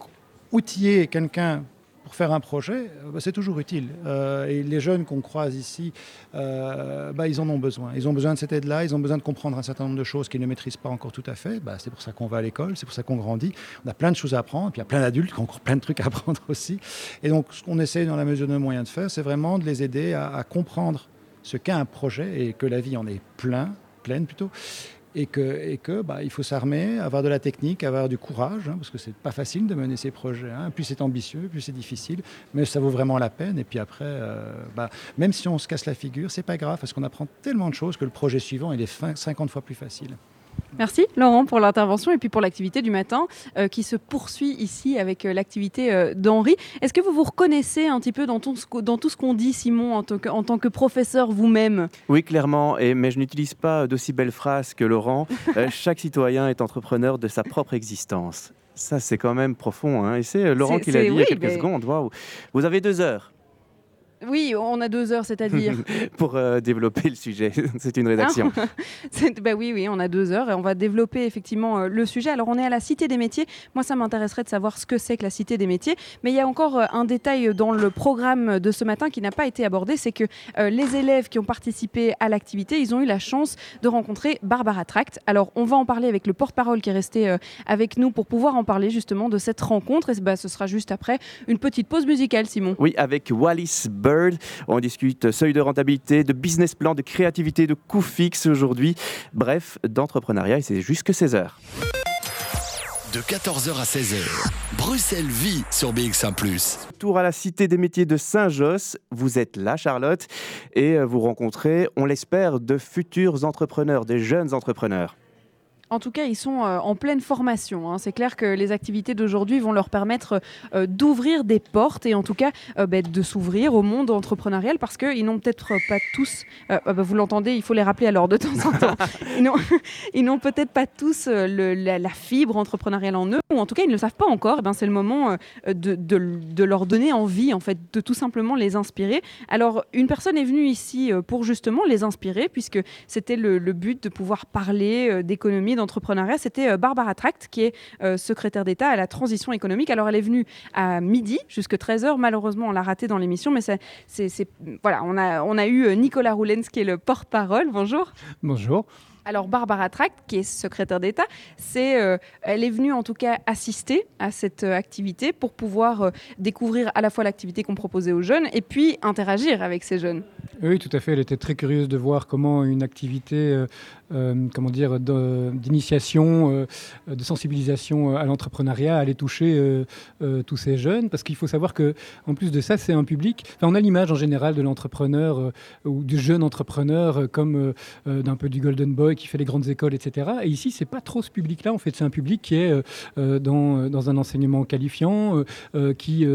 J: outiller quelqu'un pour faire un projet, euh, bah, c'est toujours utile. Euh, et les jeunes qu'on croise ici, euh, bah, ils en ont besoin. Ils ont besoin de cette aide-là, ils ont besoin de comprendre un certain nombre de choses qu'ils ne maîtrisent pas encore tout à fait. Bah, c'est pour ça qu'on va à l'école, c'est pour ça qu'on grandit. On a plein de choses à apprendre, et puis il y a plein d'adultes qui ont encore plein de trucs à [laughs] apprendre aussi. Et donc, ce qu'on essaie dans la mesure de nos moyens de faire, c'est vraiment de les aider à, à comprendre ce qu'est un projet et que la vie en est plein, pleine plutôt, et que, et que bah, il faut s'armer, avoir de la technique, avoir du courage, hein, parce que c'est pas facile de mener ces projets. Hein. Plus c'est ambitieux, plus c'est difficile, mais ça vaut vraiment la peine. Et puis après, euh, bah, même si on se casse la figure, c'est pas grave, parce qu'on apprend tellement de choses que le projet suivant il est 50 fois plus facile.
B: Merci Laurent pour l'intervention et puis pour l'activité du matin euh, qui se poursuit ici avec euh, l'activité euh, d'Henri. Est-ce que vous vous reconnaissez un petit peu dans tout ce, dans tout ce qu'on dit Simon en, en, tant que professeur vous-même?
A: Oui clairement, et, mais je n'utilise pas d'aussi belles phrases que Laurent. [laughs] chaque citoyen est entrepreneur de sa propre existence. Ça c'est quand même profond. Hein. Et c'est Laurent qui l'a dit il y a quelques secondes. Vous avez deux heures
B: oui, on a deux heures, c'est-à-dire [laughs]
A: Pour euh, développer le sujet. [laughs] C'est une rédaction. [laughs]
B: Ah, bah oui, oui, on a deux heures et on va développer effectivement euh, le sujet. Alors, on est à la Cité des métiers. Moi, ça m'intéresserait de savoir ce que c'est que la Cité des métiers. Mais il y a encore euh, un détail dans le programme de ce matin qui n'a pas été abordé c'est que les élèves qui ont participé à l'activité, ils ont eu la chance de rencontrer Barbara Tract. Alors, on va en parler avec le porte-parole qui est resté avec nous pour pouvoir en parler justement de cette rencontre. Et bah, ce sera juste après une petite pause musicale, Simon.
A: Oui, avec Wallis Bird on discute seuil de rentabilité, de business plan, de créativité, de coûts fixes aujourd'hui. Bref, d'entrepreneuriat et c'est jusque 16h.
G: De 14h à 16h, Bruxelles vit sur BX1 ⁇
A: Tour à la Cité des métiers de Saint-Josse. Vous êtes là, Charlotte, et vous rencontrez, on l'espère, de futurs entrepreneurs, des jeunes entrepreneurs.
B: En tout cas, ils sont euh, en pleine formation. Hein. C'est clair que les activités d'aujourd'hui vont leur permettre euh, d'ouvrir des portes et en tout cas euh, bah, de s'ouvrir au monde entrepreneurial parce qu'ils n'ont peut-être pas tous, ah bah, vous l'entendez, il faut les rappeler alors de temps en temps, [laughs] [laughs] ils n'ont peut-être pas tous la, fibre entrepreneuriale en eux ou en tout cas ils ne le savent pas encore. Eh ben, C'est le moment de, de, leur donner envie, en fait, de tout simplement les inspirer. Alors, une personne est venue ici pour justement les inspirer puisque c'était le, le but de pouvoir parler d'économie d'entrepreneuriat, c'était Barbara Tract, qui est secrétaire d'État à la transition économique. Alors, elle est venue à midi, jusque 13h. Malheureusement, on l'a raté dans l'émission, mais c'est, voilà, on a, on a eu Nicolas Roulens, qui est le porte-parole. Bonjour.
K: Bonjour.
B: Alors Barbara Tract, qui est secrétaire d'État, c'est, euh, elle est venue en tout cas assister à cette euh, activité pour pouvoir euh, découvrir à la fois l'activité qu'on proposait aux jeunes et puis interagir avec ces jeunes.
K: Oui, tout à fait. Elle était très curieuse de voir comment une activité, comment dire, d'initiation, de sensibilisation à l'entrepreneuriat allait toucher tous ces jeunes, parce qu'il faut savoir que, en plus de ça, c'est un public. on a l'image en général de l'entrepreneur ou du jeune entrepreneur comme d'un peu du golden boy qui fait les grandes écoles, etc. Et ici, c'est pas trop ce public-là. En fait, c'est un public qui est euh, euh, dans, dans, un enseignement qualifiant, euh, qui,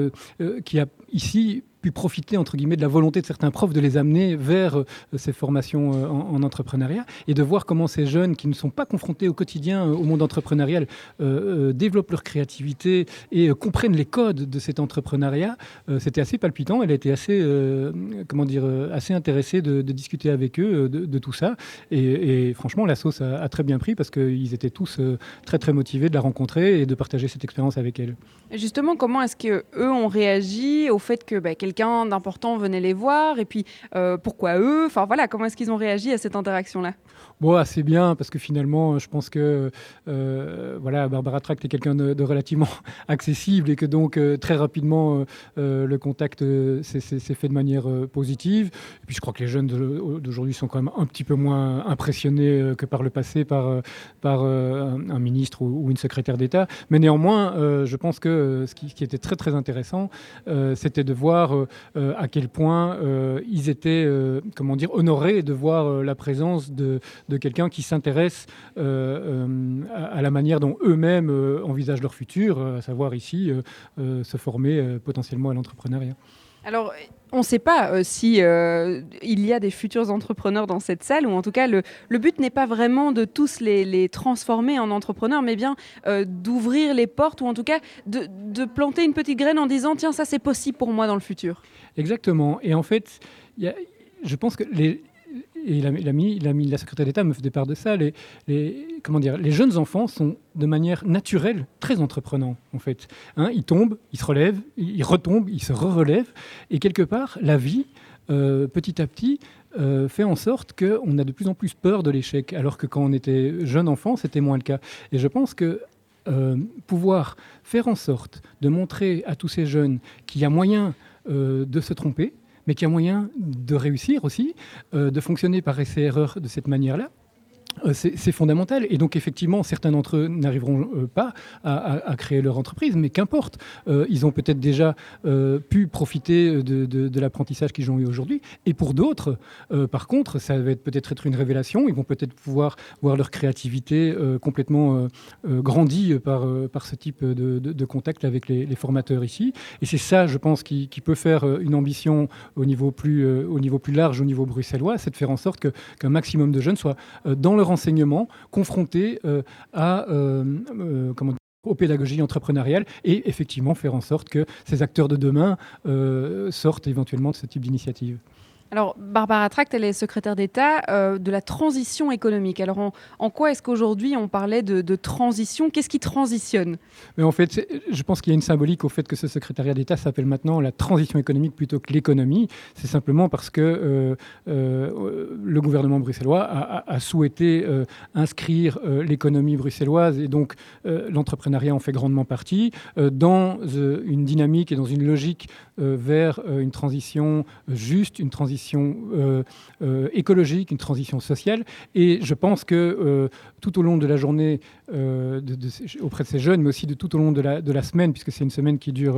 K: qui a ici profiter entre guillemets de la volonté de certains profs de les amener vers euh, ces formations euh, en, entrepreneuriat et de voir comment ces jeunes qui ne sont pas confrontés au quotidien euh, au monde entrepreneurial développent leur créativité et comprennent les codes de cet entrepreneuriat. C'était assez palpitant. Elle a été assez comment dire assez intéressée de, discuter avec eux de, tout ça et, franchement la sauce a, très bien pris parce qu'ils étaient tous très très motivés de la rencontrer et de partager cette expérience avec elle.
B: Justement, comment est-ce que eux ont réagi au fait que bah, quelqu'un d'important venait les voir Et puis, euh, pourquoi eux? Enfin, voilà, comment est-ce qu'ils ont réagi à cette interaction-là?
K: Bon, assez bien, parce que finalement, je pense que euh, voilà, Barbara Tract est quelqu'un de, relativement [laughs] accessible et que donc euh, très rapidement le contact s'est fait de manière positive. Et puis je crois que les jeunes d'aujourd'hui sont quand même un petit peu moins impressionnés que par le passé par, par un, ministre ou, une secrétaire d'État. Mais néanmoins, je pense que ce qui, ce qui, était très très intéressant, c'était de voir euh, à quel point euh, ils étaient, euh, comment dire, honorés de voir la présence de, quelqu'un qui s'intéresse à, la manière dont eux-mêmes envisagent leur futur, à savoir ici se former potentiellement à l'entrepreneuriat.
B: Alors, on ne sait pas si il y a des futurs entrepreneurs dans cette salle, ou en tout cas, le, but n'est pas vraiment de tous les, transformer en entrepreneurs, mais bien d'ouvrir les portes, ou en tout cas de, planter une petite graine en disant, tiens, ça c'est possible pour moi dans le futur.
K: Exactement. Et en fait, je pense que les, et la secrétaire d'État me fait part de ça. Les, comment dire, les jeunes enfants sont de manière naturelle très entreprenants, en fait. Hein, ils tombent, ils se relèvent, ils retombent, ils se re-relèvent. Et quelque part, la vie, euh, petit à petit, euh, fait en sorte qu'on a de plus en plus peur de l'échec, alors que quand on était jeune enfant, c'était moins le cas. Et je pense que euh, pouvoir faire en sorte de montrer à tous ces jeunes qu'il y a moyen de se tromper, mais qu'il y a moyen de réussir aussi, euh, de fonctionner par essai-erreur de cette manière-là. Euh, c'est fondamental. Et donc, effectivement, certains d'entre eux n'arriveront euh, pas à, créer leur entreprise, mais qu'importe. Euh, ils ont peut-être déjà pu profiter de, l'apprentissage qu'ils ont eu aujourd'hui. Et pour d'autres, par contre, ça va peut-être être une révélation. Ils vont peut-être pouvoir voir leur créativité complètement grandie par, par ce type de, contact avec les, formateurs ici. Et c'est ça, je pense, qui, peut faire une ambition au niveau plus, au niveau plus large, au niveau bruxellois, c'est de faire en sorte qu'un maximum de jeunes soient dans leur enseignement confrontés euh, euh, euh, aux pédagogies entrepreneuriales et effectivement faire en sorte que ces acteurs de demain sortent éventuellement de ce type d'initiative.
B: Alors, Barbara Tract, elle est secrétaire d'État euh, de la transition économique. Alors, en, quoi est-ce qu'aujourd'hui on parlait de, transition? Qu'est-ce qui transitionne?
K: En fait, je pense qu'il y a une symbolique au fait que ce secrétariat d'État s'appelle maintenant la transition économique plutôt que l'économie. C'est simplement parce que euh, euh, le gouvernement bruxellois a, souhaité inscrire l'économie bruxelloise et donc l'entrepreneuriat en fait grandement partie dans une dynamique et dans une logique vers une transition juste, une transition euh, euh, écologique, une transition sociale. Et je pense que euh, tout au long de la journée, auprès de ces jeunes, mais aussi de tout au long de la, de la semaine, puisque c'est une semaine qui dure,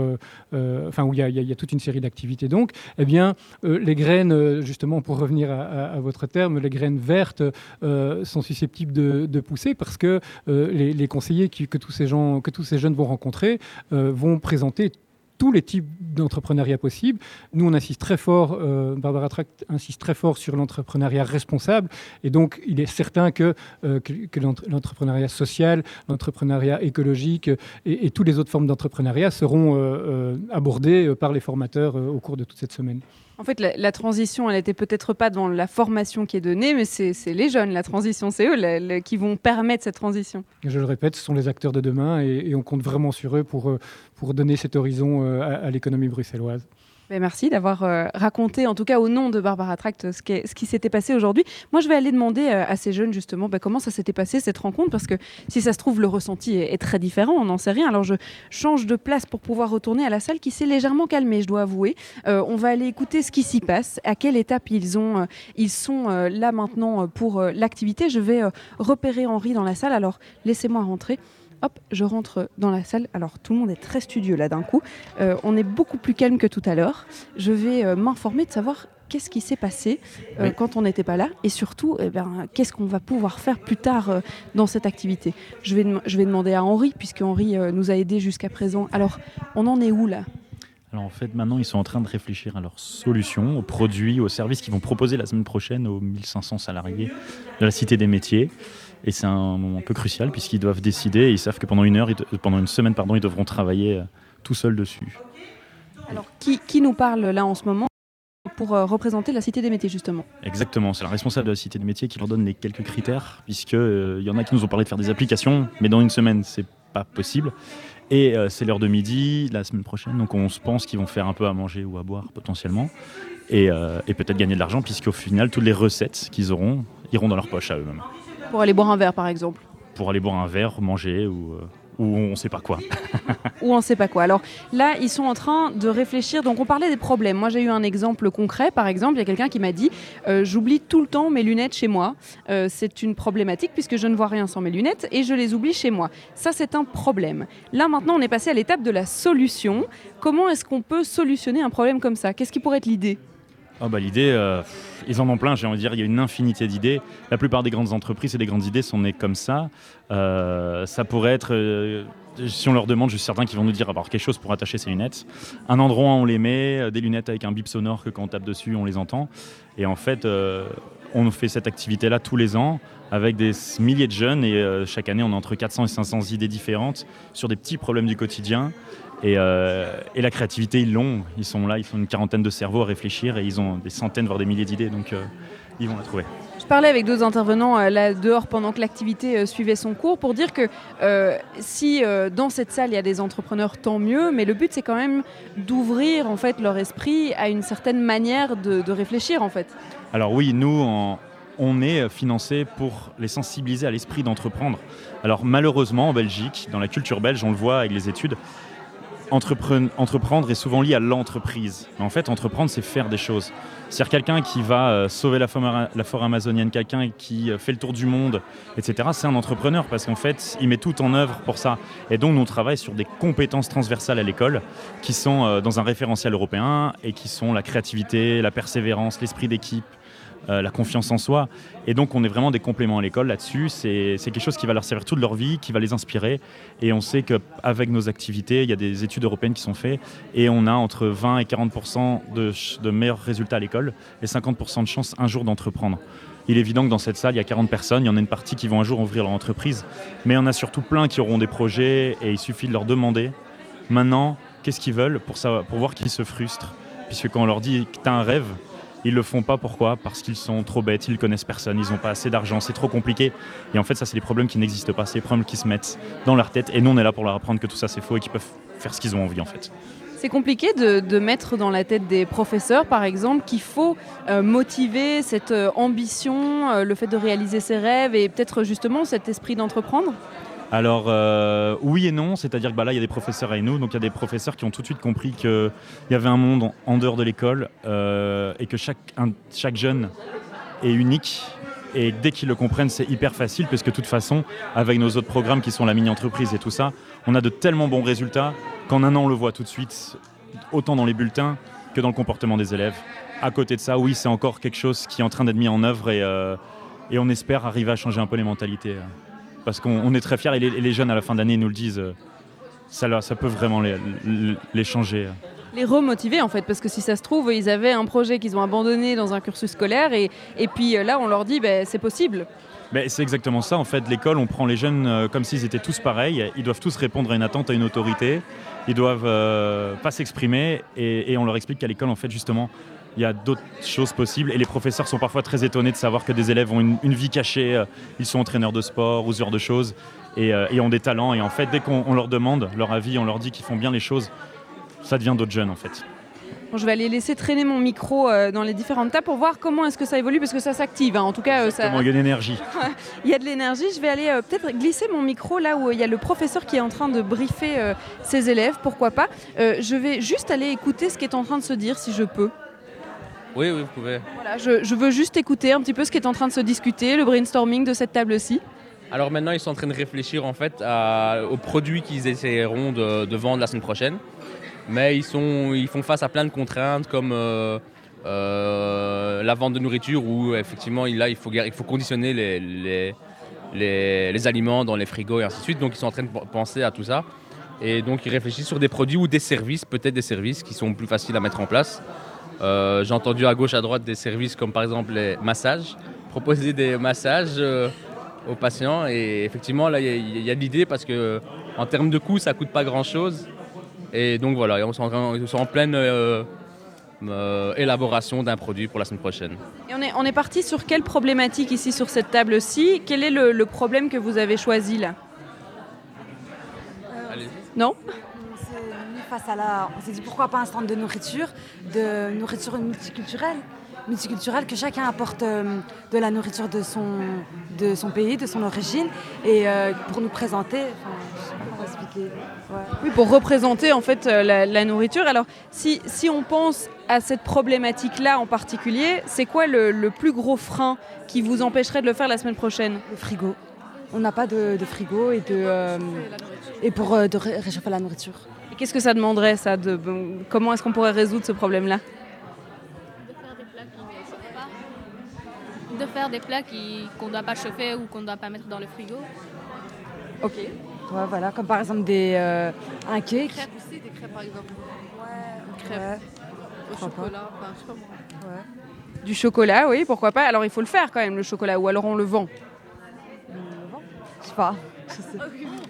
K: enfin où il y, a toute une série d'activités, donc, eh bien, les graines, justement, pour revenir à, votre terme, les graines vertes sont susceptibles de, pousser parce que les, conseillers que tous ces gens, que tous ces jeunes vont rencontrer, vont présenter tous les types d'entrepreneuriat possibles. Nous, on insiste très fort, euh, Barbara Tract insiste très fort sur l'entrepreneuriat responsable. Et donc, il est certain que, euh, que, que l'entre- l'entrepreneuriat social, l'entrepreneuriat écologique euh, et, et toutes les autres formes d'entrepreneuriat seront euh, abordées par les formateurs au cours de toute cette semaine.
B: En fait, la, la transition, elle n'était peut-être pas dans la formation qui est donnée, mais c'est les jeunes, la transition, c'est eux la- la- qui vont permettre cette transition.
K: Je le répète, ce sont les acteurs de demain et, et on compte vraiment sur eux pour, pour donner cet horizon euh, à, l'économie bruxelloise.
B: Ben, merci d'avoir euh, raconté, en tout cas au nom de Barbara Tract, ce qui, s'était passé aujourd'hui. Moi, je vais aller demander euh, à ces jeunes, justement, ben, comment ça s'était passé, cette rencontre, parce que si ça se trouve, le ressenti est, très différent, on n'en sait rien. Alors, je change de place pour pouvoir retourner à la salle qui s'est légèrement calmée, je dois avouer. On va aller écouter ce qui s'y passe, à quelle étape ils, ont, ils sont là maintenant pour l'activité. Je vais repérer Henri dans la salle, alors laissez-moi rentrer. Hop, je rentre dans la salle. Alors tout le monde est très studieux là d'un coup. Euh, on est beaucoup plus calme que tout à l'heure. Je vais euh, m'informer de savoir qu'est-ce qui s'est passé euh,
C: Oui.
B: quand on n'était pas là et surtout eh ben, qu'est-ce qu'on va pouvoir faire plus tard euh, dans cette activité. Je vais, je vais demander à Henri puisque Henri euh, nous a aidés jusqu'à présent. Alors on en est où là?
C: Alors en fait, maintenant, ils sont en train de réfléchir à leurs solutions, aux produits, aux services qu'ils vont proposer la semaine prochaine aux 1500 salariés de la Cité des métiers. Et c'est un moment un peu crucial puisqu'ils doivent décider et ils savent que pendant une heure, pendant une semaine, pardon, ils devront travailler euh, tout seuls dessus.
B: Alors qui, qui nous parle là en ce moment pour euh, représenter la Cité des métiers justement?
C: Exactement, c'est la responsable de la Cité des métiers qui leur donne les quelques critères, puisque euh, y en a qui nous ont parlé de faire des applications, mais dans une semaine, c'est pas possible. Et euh, c'est l'heure de midi la semaine prochaine, donc on se pense qu'ils vont faire un peu à manger ou à boire potentiellement, et, et peut-être gagner de l'argent, puisqu'au final, toutes les recettes qu'ils auront iront dans leur poche à eux-mêmes,
B: Pour aller boire un verre par exemple
C: pour aller boire un verre, manger ou, euh, ou on sait pas quoi. [laughs]
B: ou on ne sait pas quoi. Alors là, ils sont en train de réfléchir. Donc on parlait des problèmes. Moi, j'ai eu un exemple concret. Par exemple, il y a quelqu'un qui m'a dit euh, j'oublie tout le temps mes lunettes chez moi. Euh, c'est une problématique puisque je ne vois rien sans mes lunettes et je les oublie chez moi. Ça, c'est un problème. Là, maintenant, on est passé à l'étape de la solution. Comment est-ce qu'on peut solutionner un problème comme ça? Qu'est-ce qui pourrait être l'idée?
C: Ah bah, L'idée, euh, ils en ont plein, j'ai envie de dire, il y a une infinité d'idées. La plupart des grandes entreprises et des grandes idées sont nées comme ça. Euh, ça pourrait être, euh, si on leur demande, je suis certain qu'ils vont nous dire avoir quelque chose pour attacher ses lunettes. Un endroit on les met, des lunettes avec un bip sonore que quand on tape dessus, on les entend. Et en fait, on fait cette activité-là tous les ans avec des milliers de jeunes et chaque année, on a entre 400 et 500 idées différentes sur des petits problèmes du quotidien. Et, euh, et la créativité, ils l'ont. Ils sont là, ils sont une quarantaine de cerveaux à réfléchir et ils ont des centaines, voire des milliers d'idées. Donc, euh, ils vont la trouver.
B: Je parlais avec deux intervenants euh, là dehors pendant que l'activité suivait son cours pour dire que si dans cette salle il y a des entrepreneurs, tant mieux. Mais le but c'est quand même d'ouvrir en fait leur esprit à une certaine manière de, de réfléchir en fait.
C: Alors oui, nous, en- on est financé pour les sensibiliser à l'esprit d'entreprendre. Alors malheureusement, en Belgique, dans la culture belge, on le voit avec les études, entrepren- entreprendre est souvent lié à l'entreprise. En fait, entreprendre, c'est faire des choses. C'est-à-dire quelqu'un qui va euh, sauver la forêt, la forêt amazonienne, quelqu'un qui euh, fait le tour du monde, etc. C'est un entrepreneur parce qu'en fait, il met tout en œuvre pour ça. Et donc, nous, on travaille sur des compétences transversales à l'école qui sont euh, dans un référentiel européen et qui sont la créativité, la persévérance, l'esprit d'équipe, euh, la confiance en soi. Et donc, on est vraiment des compléments à l'école là-dessus. C'est quelque chose qui va leur servir toute leur vie, qui va les inspirer. Et on sait qu'avec nos activités, il y a des études européennes qui sont faites et on a entre 20 et 40 de, de meilleurs résultats à l'école et 50 de chances un jour d'entreprendre. Il est évident que dans cette salle, il y a 40 personnes, il y en a une partie qui vont un jour ouvrir leur entreprise, mais il y en a surtout plein qui auront des projets et il suffit de leur demander maintenant qu'est-ce qu'ils veulent pour, savoir- pour voir qu'ils se frustrent? Puisque quand on leur dit que tu as un rêve, ils le font pas. Pourquoi? Parce qu'ils sont trop bêtes, ils connaissent personne, ils n'ont pas assez d'argent, c'est trop compliqué. Et en fait, ça, c'est des problèmes qui n'existent pas, c'est des problèmes qui se mettent dans leur tête. Et nous, on est là pour leur apprendre que tout ça, c'est faux et qu'ils peuvent faire ce qu'ils ont envie, en fait.
B: C'est compliqué de, mettre dans la tête des professeurs, par exemple, qu'il faut euh, motiver cette euh, ambition, euh, le fait de réaliser ses rêves et peut-être justement cet esprit d'entreprendre?
C: Alors euh, oui et non, c'est-à-dire que bah, là il y a des professeurs et nous, donc il y a des professeurs qui ont tout de suite compris qu'il y avait un monde en, dehors de l'école euh, et que chaque, un- chaque jeune est unique. Et dès qu'ils le comprennent, c'est hyper facile, parce que de toute façon, avec nos autres programmes qui sont la mini-entreprise et tout ça, on a de tellement bons résultats qu'en un an, on le voit tout de suite, autant dans les bulletins que dans le comportement des élèves. À côté de ça, oui, c'est encore quelque chose qui est en train d'être mis en œuvre et, euh, et on espère arriver à changer un peu les mentalités. Parce qu'on on est très fiers et les, et les jeunes à la fin d'année nous le disent. euh, ça, leur- ça peut vraiment les, changer.
B: Les remotiver en fait, parce que si ça se trouve, ils avaient un projet qu'ils ont abandonné dans un cursus scolaire et, et puis euh, là on leur dit ben, c'est possible.
C: Ben, c'est exactement ça. En fait, l'école, on prend les jeunes euh, comme s'ils étaient tous pareils. Ils doivent tous répondre à une attente, à une autorité. Ils doivent euh, pas s'exprimer. Et, et on leur explique qu'à l'école, en fait, justement, il y a d'autres choses possibles. Et les professeurs sont parfois très étonnés de savoir que des élèves ont une, une vie cachée. euh, Ils sont entraîneurs de sport ou ce genre de choses. Et, euh, et ont des talents. Et en fait, dès qu'on on leur demande leur avis, on leur dit qu'ils font bien les choses, ça devient d'autres jeunes, en fait.
B: Bon, je vais aller laisser traîner mon micro euh, dans les différentes tables pour voir comment est-ce que ça évolue, parce que ça s'active. hein. En tout cas, euh, ça...
C: Il y a une énergie. [laughs]
B: il y a de l'énergie. Je vais aller euh, peut-être glisser mon micro là où il y a le professeur qui est en train de briefer ses élèves, pourquoi pas. Je vais juste aller écouter ce qui est en train de se dire, si je peux.
L: Oui, oui, vous pouvez.
B: Voilà, je, je veux juste écouter un petit peu ce qui est en train de se discuter, le brainstorming de cette table-ci.
L: Alors maintenant, ils sont en train de réfléchir en fait à- aux produits qu'ils essaieront de, de vendre la semaine prochaine. Mais ils, sont, ils font face à plein de contraintes comme euh, euh, la vente de nourriture où effectivement il- là, il faut, gar- il faut conditionner les, les, les- les aliments dans les frigos et ainsi de suite. Donc ils sont en train de penser à tout ça. Et donc ils réfléchissent sur des produits ou des services, peut-être des services qui sont plus faciles à mettre en place. Euh, J'ai entendu à gauche, à droite des services comme par exemple les massages, proposer des massages euh, aux patients. Et effectivement, là, il y a- l'idée parce que en termes de coût, ça coûte pas grand-chose. Et donc voilà, on sont en, pleine euh, élaboration d'un produit pour la semaine prochaine.
B: Et on est, on est parti sur quelle problématique ici sur cette table-ci? Quel est le, le problème que vous avez choisi là? Non?
M: Face à la. On s'est dit pourquoi pas un stand de nourriture, de nourriture multiculturelle. Multiculturelle, que chacun apporte euh, de la nourriture de son, de son pays, de son origine, et euh, pour nous présenter. Enfin, expliquer. Ouais.
B: Oui, pour représenter en fait euh, la, la nourriture. Alors, si, si on pense à cette problématique-là en particulier, c'est quoi le, le plus gros frein qui vous empêcherait de le faire la semaine prochaine?
M: Le frigo. On n'a pas de, de frigo et, de, et pour de ré- réchauffer la nourriture.
B: Qu'est-ce que ça demanderait ça de, bon, Comment est-ce qu'on pourrait résoudre ce problème-là?
N: De faire des plats qui- qu'on ne doit pas chauffer ou qu'on ne doit pas mettre dans le frigo.
M: Ok. Ouais, voilà, comme par exemple des, euh, un cake.
N: Crêpes aussi, des crêpes par exemple.
M: Ouais.
N: Crêpes au
M: pas.
N: chocolat, enfin, je sais pas moi.
M: Ouais.
B: Du chocolat, oui, pourquoi pas. Alors, il faut le faire quand même, le chocolat, ou alors on le vend.
M: Je sais pas. Je sais.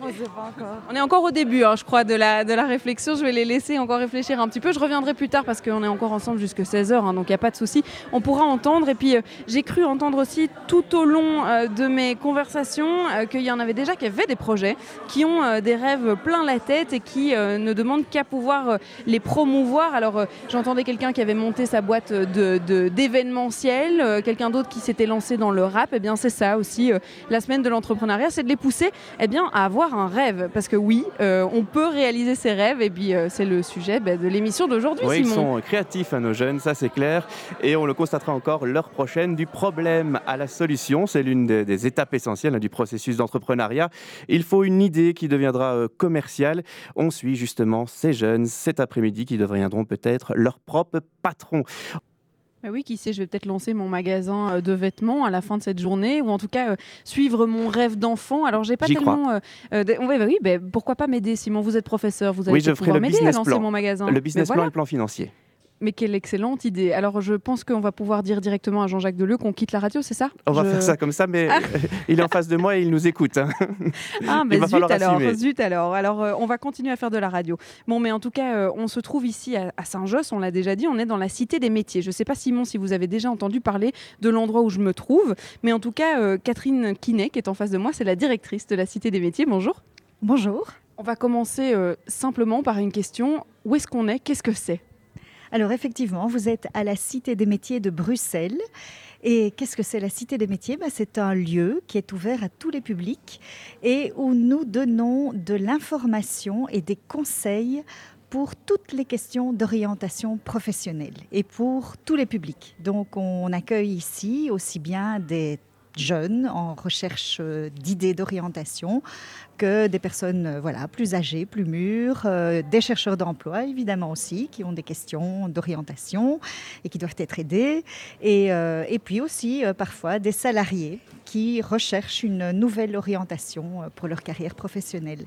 M: On sait pas encore.
B: On est encore au début, hein, je crois, de la, de la réflexion. Je vais les laisser encore réfléchir un petit peu. Je reviendrai plus tard parce qu'on est encore ensemble jusque 16h, donc il n'y a pas de souci. On pourra entendre. Et puis, euh, j'ai cru entendre aussi tout au long euh, de mes conversations euh, qu'il y en avait déjà qui avaient des projets, qui ont des rêves plein la tête et qui ne demandent qu'à pouvoir les promouvoir. Alors, j'entendais quelqu'un qui avait monté sa boîte de, de- d'événementiel, quelqu'un d'autre qui s'était lancé dans le rap. Et bien, c'est ça aussi. la semaine de l'entrepreneuriat, c'est de les pousser eh bien, à avoir un rêve. Parce que oui, euh, on peut réaliser ses rêves. Et puis, euh, c'est le sujet ben, de l'émission d'aujourd'hui,
A: Oui, ils sont créatifs à nos jeunes, ça c'est clair. Et on le constatera encore l'heure prochaine. Du problème à la solution, c'est l'une des, des étapes essentielles hein, du processus d'entrepreneuriat. Il faut une idée qui deviendra euh, commerciale. On suit justement ces jeunes cet après-midi qui deviendront peut-être leur propre patron.
B: Bah oui, qui sait, je vais peut-être lancer mon magasin euh, de vêtements à la fin de cette journée, ou en tout cas euh, suivre mon rêve d'enfant. Alors j'ai pas tellement. euh, euh, bah oui, bah, pourquoi pas m'aider, Simon Vous êtes professeur, vous allez
A: Oui, je
B: pouvoir m'aider à lancer
A: plan.
B: mon magasin.
A: Le
B: Mais
A: business plan
B: voilà.
A: et le plan financier.
B: Mais quelle excellente idée. Alors je pense qu'on va pouvoir dire directement à Jean-Jacques Deleu qu'on quitte la radio, c'est ça?
A: On va
B: Je-
A: faire ça comme ça, mais
B: Ah. [laughs]
A: il est en face de moi et il nous écoute. hein.
B: Ah, ben
A: va
B: zut alors,
A: assumer.
B: zut alors. Alors, euh, on va continuer à faire de la radio. Bon, mais en tout cas, euh, on se trouve ici à, à Saint-Josse, on l'a déjà dit, on est dans la Cité des métiers. Je ne sais pas, Simon, si vous avez déjà entendu parler de l'endroit où je me trouve, mais en tout cas, euh, Catherine Quinet, qui est en face de moi, c'est la directrice de la Cité des métiers. Bonjour.
O: Bonjour.
B: On va commencer euh, simplement par une question. Où est-ce qu'on est? Qu'est-ce que c'est?
O: Alors effectivement, vous êtes à la Cité des métiers de Bruxelles. Et qu'est-ce que c'est la Cité des métiers? Ben, C'est un lieu qui est ouvert à tous les publics et où nous donnons de l'information et des conseils pour toutes les questions d'orientation professionnelle et pour tous les publics. Donc on accueille ici aussi bien des jeunes en recherche euh, d'idées d'orientation que des personnes euh, voilà, plus âgées, plus mûres, euh, des chercheurs d'emploi évidemment aussi, qui ont des questions d'orientation et qui doivent être aidés, et, et puis aussi parfois des salariés qui recherchent une nouvelle orientation pour leur carrière professionnelle.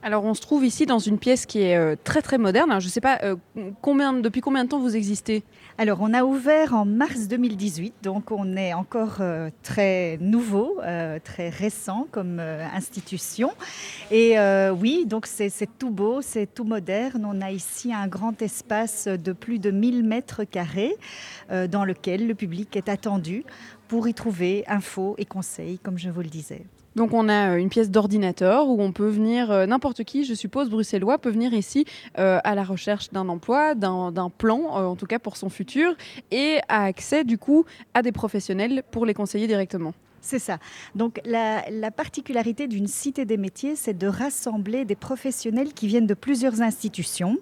B: Alors on se trouve ici dans une pièce qui est euh, très très moderne. Je ne sais pas euh, depuis combien de temps vous existez?
O: Alors on a ouvert en mars 2018, donc on est encore euh, très nouveau, très récent comme institution. Et oui, donc c'est tout beau, c'est tout moderne. On a ici un grand espace de plus de 1000 mètres carrés dans lequel le public est attendu pour y trouver infos et conseils, comme je vous le disais.
B: Donc on a euh, une pièce d'ordinateur où on peut venir, euh, n'importe qui, je suppose, bruxellois, peut venir ici euh, à la recherche d'un emploi, d'un plan, en tout cas pour son futur, et a accès du coup à des professionnels pour les conseiller directement.
O: C'est ça. Donc la, la particularité d'une cité des métiers, c'est de rassembler des professionnels qui viennent de plusieurs institutions.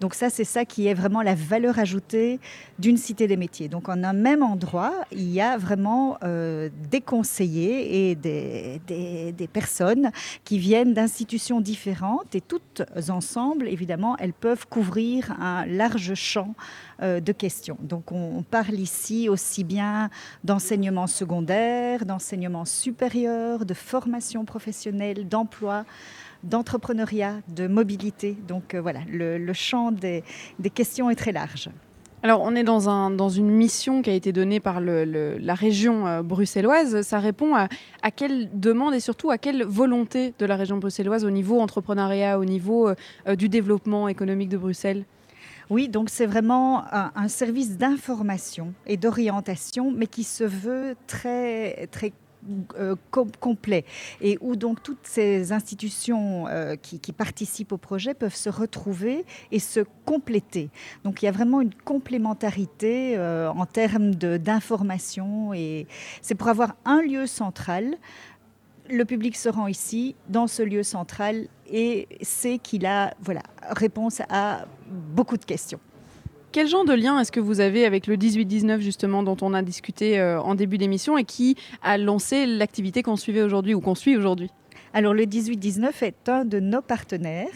O: Donc ça, c'est ça qui est vraiment la valeur ajoutée d'une cité des métiers. Donc en un même endroit, il y a vraiment euh, des conseillers et des, personnes qui viennent d'institutions différentes et toutes ensemble, évidemment, elles peuvent couvrir un large champ de questions. Donc on, parle ici aussi bien d'enseignement secondaire, d'enseignement supérieur, de formation professionnelle, d'emploi d'entrepreneuriat, de mobilité. Donc euh, voilà, le, champ des, questions est très large.
B: Alors, on est dans, un, dans une mission qui a été donnée par la région euh, bruxelloise. Ça répond à, quelle demande et surtout à quelle volonté de la région bruxelloise au niveau entrepreneuriat, au niveau euh, euh, du développement économique de Bruxelles?
O: Oui, donc c'est vraiment un, service d'information et d'orientation, mais qui se veut très, très euh, com- complet et où donc toutes ces institutions euh, qui, participent au projet peuvent se retrouver et se compléter. Donc il y a vraiment une complémentarité euh, en termes d'information et c'est pour avoir un lieu central le public se rend ici, dans ce lieu central, et sait qu'il a voilà, réponse à beaucoup de questions.
B: Quel genre de lien est-ce que vous avez avec le 18-19 justement dont on a discuté euh, en début d'émission et qui a lancé l'activité qu'on suivait aujourd'hui ou qu'on suit aujourd'hui?
O: Alors le 18-19 est un de nos partenaires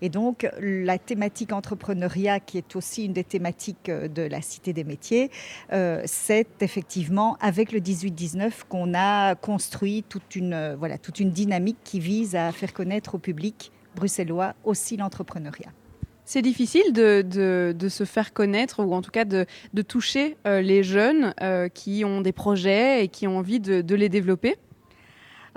O: et donc la thématique entrepreneuriat qui est aussi une des thématiques euh, de la Cité des métiers, euh, c'est effectivement avec le 18-19 qu'on a construit toute une, euh, voilà, toute une dynamique qui vise à faire connaître au public bruxellois aussi l'entrepreneuriat.
B: C'est difficile de, de- se faire connaître ou en tout cas de, de toucher les jeunes qui ont des projets et qui ont envie de les développer.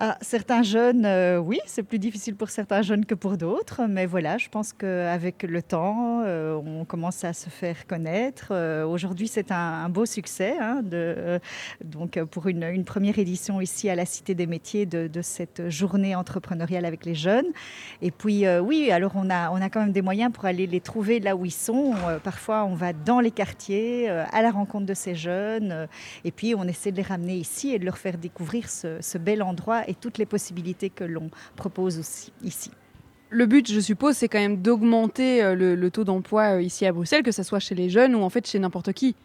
O: Ah, certains jeunes, euh, oui, c'est plus difficile pour certains jeunes que pour d'autres, mais voilà, je pense qu'avec le temps, euh, on commence à se faire connaître. Euh, Aujourd'hui, c'est un, beau succès hein, donc, pour une, première édition ici à la Cité des métiers de, cette journée entrepreneuriale avec les jeunes. Et puis, oui, alors on a, on a quand même des moyens pour aller les trouver là où ils sont. Parfois, on va dans les quartiers, à la rencontre de ces jeunes, et puis on essaie de les ramener ici et de leur faire découvrir ce bel endroit et toutes les possibilités que l'on propose aussi ici.
B: Le but, je suppose, c'est quand même d'augmenter euh, le, le taux d'emploi euh, ici à Bruxelles, que ce soit chez les jeunes ou en fait chez n'importe qui.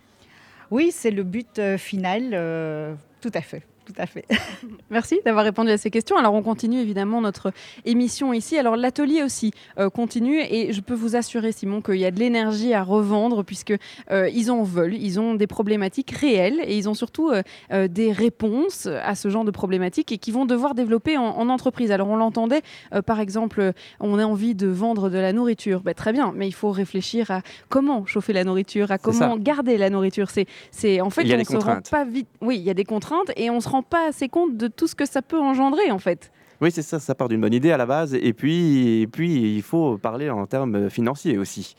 O: Oui, c'est le but euh, final, euh, tout à fait. Tout à fait. [laughs]
B: Merci d'avoir répondu à ces questions. Alors on continue évidemment notre émission ici. Alors l'atelier aussi euh, continue et je peux vous assurer Simon qu'il y a de l'énergie à revendre puisque euh, ils en veulent, ils ont des problématiques réelles et ils ont surtout euh, euh, des réponses à ce genre de problématiques et qui vont devoir développer en, en entreprise. Alors on l'entendait par exemple, on a envie de vendre de la nourriture, Ben, très bien, mais il faut réfléchir à comment chauffer la nourriture, à comment garder la nourriture. C'est, en fait
A: Il y a
B: on
A: des
B: se rend
A: contraintes.
B: pas vite. Oui, il y a des contraintes et on se pas assez compte de tout ce que ça peut engendrer en fait.
A: Oui, c'est ça, ça part d'une bonne idée à la base, et puis, et puis il faut parler en termes financiers aussi.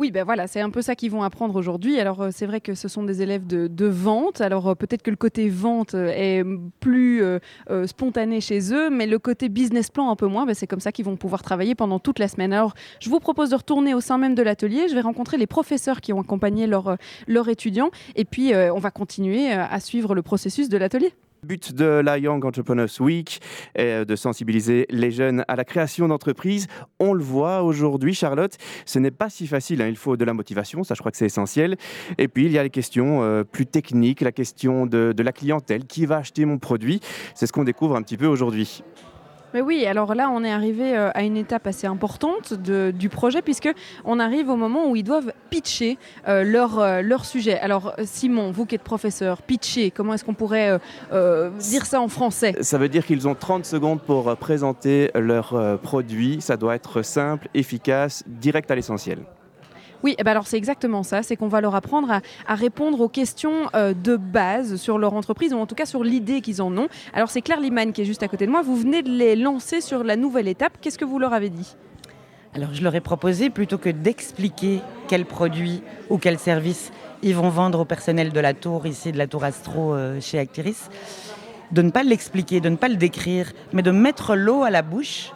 B: Oui, ben voilà, c'est un peu ça qu'ils vont apprendre aujourd'hui. Alors euh, c'est vrai que ce sont des élèves de, de vente. Alors euh, peut-être que le côté vente euh, est plus spontané chez eux, mais le côté business plan un peu moins. Ben, c'est comme ça qu'ils vont pouvoir travailler pendant toute la semaine. Alors je vous propose de retourner au sein même de l'atelier. Je vais rencontrer les professeurs qui ont accompagné leurs étudiants, et puis on va continuer à suivre le processus de l'atelier.
A: But de la Young Entrepreneurs Week est de sensibiliser les jeunes à la création d'entreprises. On le voit aujourd'hui, Charlotte, ce n'est pas si facile. hein. Il faut de la motivation, ça je crois que c'est essentiel. Et puis il y a les questions euh, plus techniques, la question de la clientèle, qui va acheter mon produit? C'est ce qu'on découvre un petit peu aujourd'hui.
B: Mais oui, alors là, on est arrivé euh, à une étape assez importante du projet, puisque on arrive au moment où ils doivent pitcher euh, leur, euh, leur sujet. Alors, Simon, vous qui êtes professeur, pitcher, comment est-ce qu'on pourrait dire ça en français?
A: Ça veut dire qu'ils ont 30 secondes pour présenter leur produit. Ça doit être simple, efficace, direct à l'essentiel.
B: Oui, eh ben alors c'est exactement ça, c'est qu'on va leur apprendre à, répondre aux questions euh, de base sur leur entreprise, ou en tout cas sur l'idée qu'ils en ont. Alors c'est Claire Liman qui est juste à côté de moi, vous venez de les lancer sur la nouvelle étape, qu'est-ce que vous leur avez dit?
P: Alors je leur ai proposé, plutôt que d'expliquer quel produit ou quel service ils vont vendre au personnel de la tour, ici de la tour Astro euh, chez Actiris, de ne pas l'expliquer, de ne pas le décrire, mais de mettre l'eau à la bouche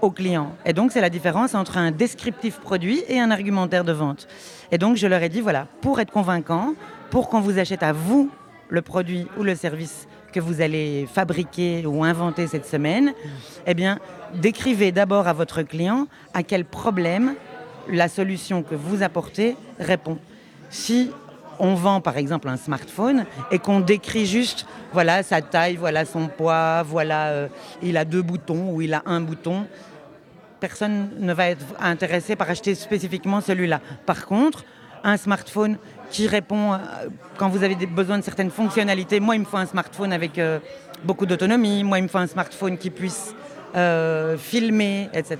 P: au client. Et donc c'est la différence entre un descriptif produit et un argumentaire de vente. Et donc je leur ai dit, voilà, pour être convaincant, pour qu'on vous achète à vous le produit ou le service que vous allez fabriquer ou inventer cette semaine, eh bien, décrivez d'abord à votre client à quel problème la solution que vous apportez répond. Si on vend par exemple un smartphone et qu'on décrit juste voilà sa taille, voilà son poids, voilà euh, il a deux boutons ou il a un bouton, personne ne va être intéressé par acheter spécifiquement celui-là. Par contre, un smartphone qui répond euh, quand vous avez besoin de certaines fonctionnalités. Moi, il me faut un smartphone avec euh, beaucoup d'autonomie. Moi, il me faut un smartphone qui puisse filmer, etc.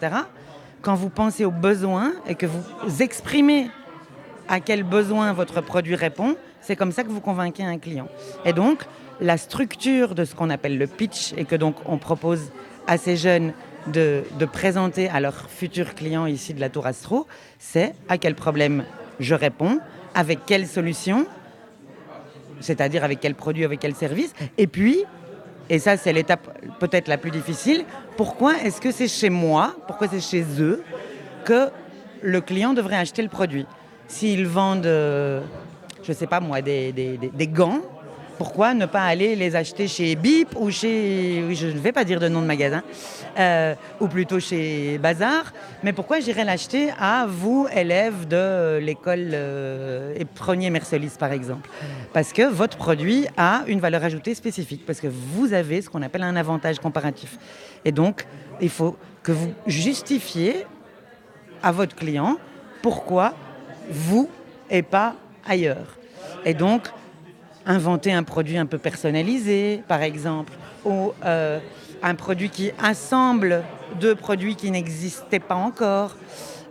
P: Quand vous pensez aux besoins et que vous exprimez à quel besoin votre produit répond, c'est comme ça que vous convainquez un client. Et donc, la structure de ce qu'on appelle le pitch et que donc on propose à ces jeunes de, de présenter à leurs futurs clients ici de la Tour Astro, c'est à quel problème je réponds, avec quelle solution, c'est-à-dire avec quel produit, avec quel service, et puis, et ça c'est l'étape peut-être la plus difficile, pourquoi est-ce que c'est chez moi, pourquoi c'est chez eux que le client devrait acheter le produit? S'ils vendent, euh, je ne sais pas moi, des, gants, pourquoi ne pas aller les acheter chez Bip ou chez, je ne vais pas dire de nom de magasin, euh, ou plutôt chez Bazar, mais pourquoi j'irais l'acheter à vous, élèves de l'école euh, et premier Mercelis par exemple? Parce que votre produit a une valeur ajoutée spécifique, parce que vous avez ce qu'on appelle un avantage comparatif. Et donc, il faut que vous justifiez à votre client pourquoi vous et pas ailleurs. Et donc, inventer un produit un peu personnalisé, par exemple, ou euh, un produit qui assemble deux produits qui n'existaient pas encore.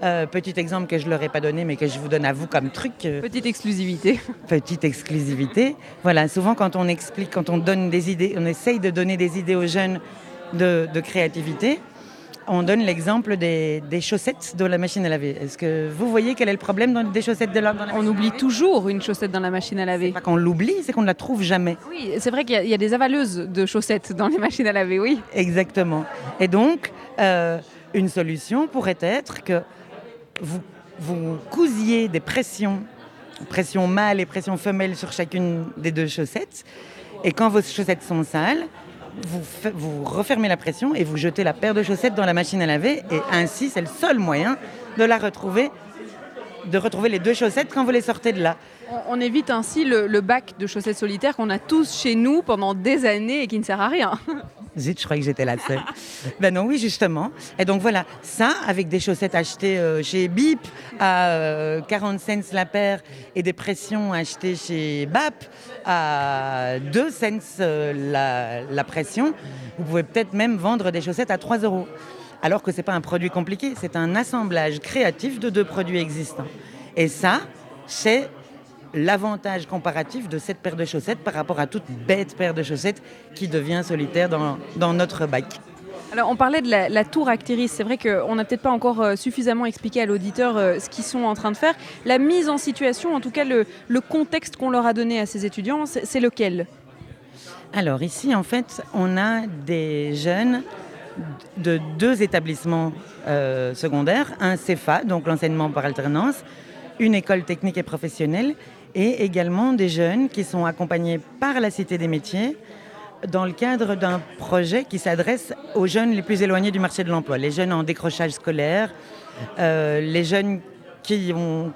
P: Euh, petit exemple que je ne leur ai pas donné, mais que je vous donne à vous comme truc. euh,
B: Petite exclusivité. [laughs]
P: petite exclusivité. Voilà, souvent quand on explique, quand on donne des idées, on essaye de donner des idées aux jeunes de, de créativité. On donne l'exemple des, des chaussettes de la machine à laver. Est-ce que vous voyez quel est le problème dans, des chaussettes de la, dans la
B: On oublie toujours une chaussette dans la machine à laver.
P: pas qu'on l'oublie, c'est qu'on ne la trouve jamais.
B: Oui, c'est vrai qu'il y a- il y, a des avaleuses de chaussettes dans les machines à laver, oui.
P: Exactement. Et donc, euh, une solution pourrait être que vous, vous cousiez des pressions, pression mâle et pression femelle sur chacune des deux chaussettes. Et quand vos chaussettes sont sales, vous, refermez la pression et vous jetez la paire de chaussettes dans la machine à laver. Et ainsi, c'est le seul moyen de la retrouver, de retrouver les deux chaussettes quand vous les sortez de là.
B: On, évite ainsi le, bac de chaussettes solitaires qu'on a tous chez nous pendant des années et qui ne sert à rien. [laughs]
P: Zut, je croyais que j'étais la seule. ben non, oui, justement. Et donc voilà, ça, avec des chaussettes achetées euh, chez Bip à euh, 40 cents la paire et des pressions achetées chez BAP à 2 cents euh, la, la pression, vous pouvez peut-être même vendre des chaussettes à 3 euros. Alors que ce n'est pas un produit compliqué, c'est un assemblage créatif de deux produits existants. Et ça, c'est l'avantage comparatif de cette paire de chaussettes par rapport à toute bête paire de chaussettes qui devient solitaire dans, dans notre bac.
B: Alors, on parlait de la, la tour Actiris. C'est vrai qu'on n'a peut-être pas encore euh, suffisamment expliqué à l'auditeur euh, ce qu'ils sont en train de faire. La mise en situation, en tout cas le, le contexte qu'on leur a donné à ces étudiants, c'est c'est lequel?
P: Alors ici, en fait, on a des jeunes de deux établissements euh, secondaires, un CEFA, donc l'enseignement par alternance, une école technique et professionnelle, et également des jeunes qui sont accompagnés par la Cité des métiers dans le cadre d'un projet qui s'adresse aux jeunes les plus éloignés du marché de l'emploi, les jeunes en décrochage scolaire, euh, les jeunes qui, ont,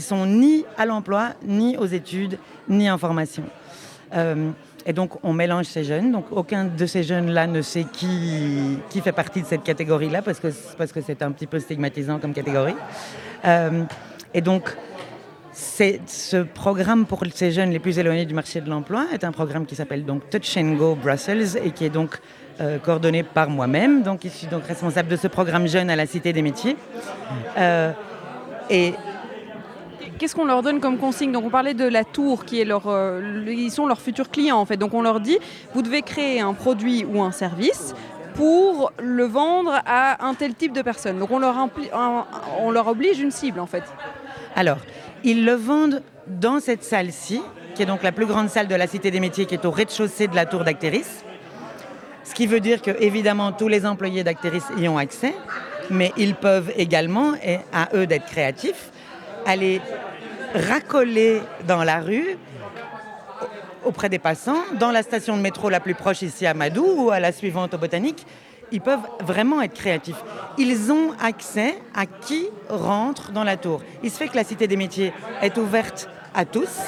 P: sont ni à l'emploi, ni aux études, ni en formation. Euh, et donc, on mélange ces jeunes. Donc, aucun de ces jeunes-là ne sait qui, fait partie de cette catégorie-là, parce que parce que c'est un petit peu stigmatisant comme catégorie. Euh, et donc, ce programme pour ces jeunes les plus éloignés du marché de l'emploi est un programme qui s'appelle donc Touch and Go Brussels et qui est donc euh, coordonné par moi-même. Donc, je suis donc responsable de ce programme jeune à la Cité des Métiers. Euh, et
B: Qu'est-ce qu'on leur donne comme consigne? Donc on parlait de la tour qui est leur, euh, ils sont leurs futurs clients en fait. Donc on leur dit vous devez créer un produit ou un service pour le vendre à un tel type de personne. Donc on leur, on leur oblige une cible en fait.
P: Alors, ils le vendent dans cette salle-ci, qui est donc la plus grande salle de la Cité des Métiers, qui est au rez-de-chaussée de la tour d'Actéris. Ce qui veut dire que, évidemment, tous les employés d'Actéris y ont accès, mais ils peuvent également, et à eux d'être créatifs, aller racoler dans la rue auprès des passants, dans la station de métro la plus proche ici à Madou ou à la suivante au Botanique, ils peuvent vraiment être créatifs. Ils ont accès à qui rentre dans la tour. Il se fait que la Cité des métiers est ouverte à tous.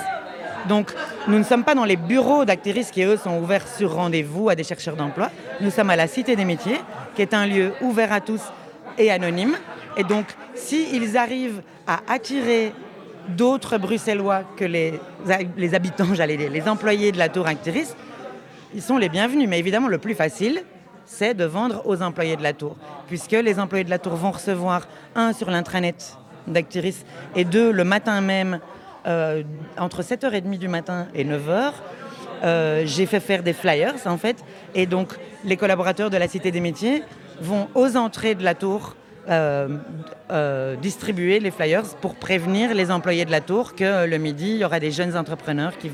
P: Donc, nous ne sommes pas dans les bureaux d'Actéris qui, eux, sont ouverts sur rendez-vous à des chercheurs d'emploi. Nous sommes à la Cité des métiers, qui est un lieu ouvert à tous et anonyme. Et donc, s'ils arrivent à attirer d'autres Bruxellois que les, les habitants, j'allais dire, les employés de la tour Actéris, ils sont les bienvenus. Mais évidemment, le plus facile, c'est de vendre aux employés de la tour. Puisque les employés de la tour vont recevoir, un, sur l'intranet d'Actiris, et deux, le matin même, euh, entre 7h30 du matin et 9h, euh, j'ai fait faire des flyers, en fait. Et donc, les collaborateurs de la Cité des métiers vont aux entrées de la tour euh, distribuer les flyers pour prévenir les employés de la tour que le midi, il y aura des jeunes entrepreneurs qui,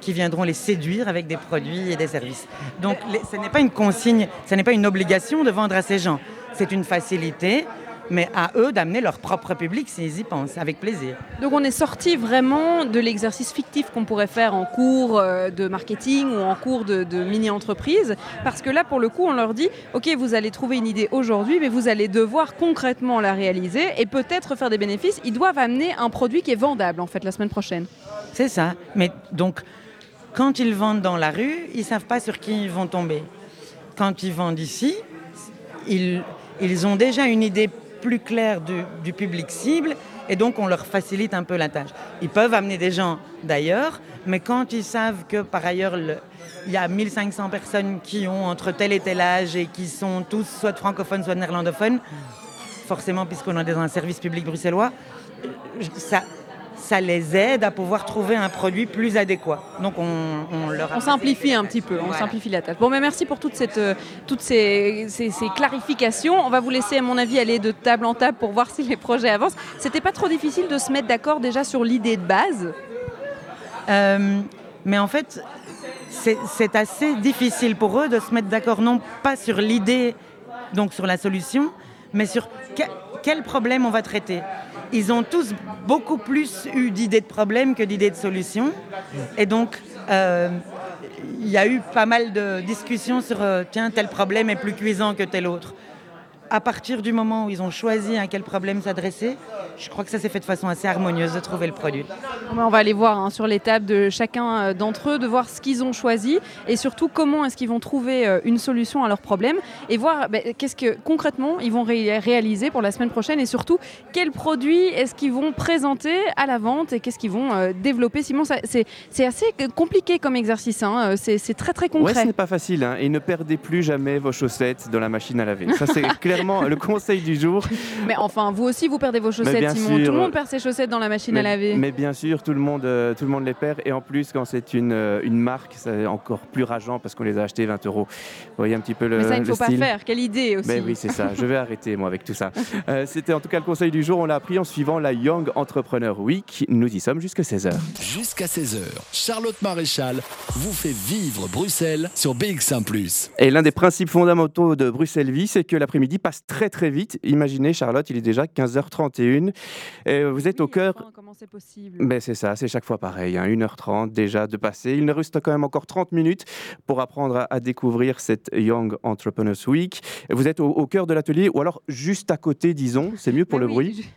P: qui viendront les séduire avec des produits et des services. Donc les- ce n'est pas une consigne, ce n'est pas une obligation de vendre à ces gens. C'est une facilité, mais à eux d'amener leur propre public s'ils y pensent, avec plaisir.
B: Donc on est sorti vraiment de l'exercice fictif qu'on pourrait faire en cours euh, de marketing ou en cours de, de mini-entreprise, parce que là pour le coup on leur dit, ok vous allez trouver une idée aujourd'hui, mais vous allez devoir concrètement la réaliser et peut-être faire des bénéfices. Ils doivent amener un produit qui est vendable en fait la semaine prochaine.
P: C'est ça. Mais donc, quand ils vendent dans la rue, ils ne savent pas sur qui ils vont tomber. Quand ils vendent ici, ils, ils ont déjà une idée plus claire du, du public cible et donc on leur facilite un peu la tâche. Ils peuvent amener des gens d'ailleurs, mais quand ils savent que par ailleurs le- il y a 1500 personnes qui ont entre tel et tel âge et qui sont tous soit francophones, soit néerlandophones, forcément puisqu'on est dans un service public bruxellois, ça, ça les aide à pouvoir trouver un produit plus adéquat. Donc on, on leur
B: On simplifie un petit peu, on
P: Voilà.
B: simplifie la tâche. Bon, mais merci pour toute cette, euh, toutes ces, ces- ces clarifications. On va vous laisser, à mon avis, aller de table en table pour voir si les projets avancent. C'était pas trop difficile de se mettre d'accord déjà sur l'idée de base
P: Euh, mais en fait, c'est assez difficile pour eux de se mettre d'accord, non pas sur l'idée, donc sur la solution, mais sur que- quel problème on va traiter. Ils ont tous beaucoup plus eu d'idées de problèmes que d'idées de solutions. Et donc, euh, il y a eu pas mal de discussions sur, euh, tiens, tel problème est plus cuisant que tel autre. À partir du moment où ils ont choisi à quel problème s'adresser, je crois que ça s'est fait de façon assez harmonieuse de trouver le produit.
B: Ben, On va aller voir hein, sur les tables de chacun euh, d'entre eux, de voir ce qu'ils ont choisi et surtout comment est-ce qu'ils vont trouver euh, une solution à leurs problèmes et voir ben, qu'est-ce que concrètement ils vont ré- réaliser pour la semaine prochaine et surtout quels produits est-ce qu'ils vont présenter à la vente et qu'est-ce qu'ils vont euh, développer. Simon, c'est assez compliqué comme exercice, hein, c'est très très
A: Ouais, ce
B: concret.
A: n'est pas facile. hein. Et ne perdez plus jamais vos chaussettes dans la machine à laver. Ça, c'est [laughs] clairement le conseil du jour.
B: Mais enfin, vous aussi, vous perdez vos chaussettes,
A: bien
B: Simon.
A: sûr.
B: Tout le monde perd ses chaussettes dans la machine
A: mais,
B: à laver.
A: mais bien sûr, tout le monde, euh, tout le monde les perd. Et en plus, quand c'est une, euh, une marque, c'est encore plus rageant parce qu'on les a achetés 20 euros. Vous voyez un petit peu le.
B: Mais ça, il ne faut pas faire. Quelle idée aussi.
A: Mais oui, c'est ça. Je vais arrêter, moi, avec tout ça. [laughs] Euh, C'était en tout cas le conseil du jour. On l'a appris en suivant la Young Entrepreneur Week. Nous y sommes jusqu'à 16h.
G: Jusqu'à 16h, Charlotte Maréchal vous fait vivre Bruxelles sur BX1 ⁇
A: Et l'un des principes fondamentaux de Bruxelles Vie, c'est que l'après-midi passe très très vite. Imaginez, Charlotte, il est déjà 15h31. Et vous êtes au cœur.
B: comment c'est possible?
A: Ben c'est ça, c'est chaque fois pareil. hein, 1h30 déjà de passer. Il nous reste quand même encore 30 minutes pour apprendre à, à découvrir cette Young Entrepreneurs Week. Vous êtes au, au cœur de l'atelier ou alors juste à côté, disons. C'est mieux pour
B: Mais
A: le
B: oui,
A: bruit?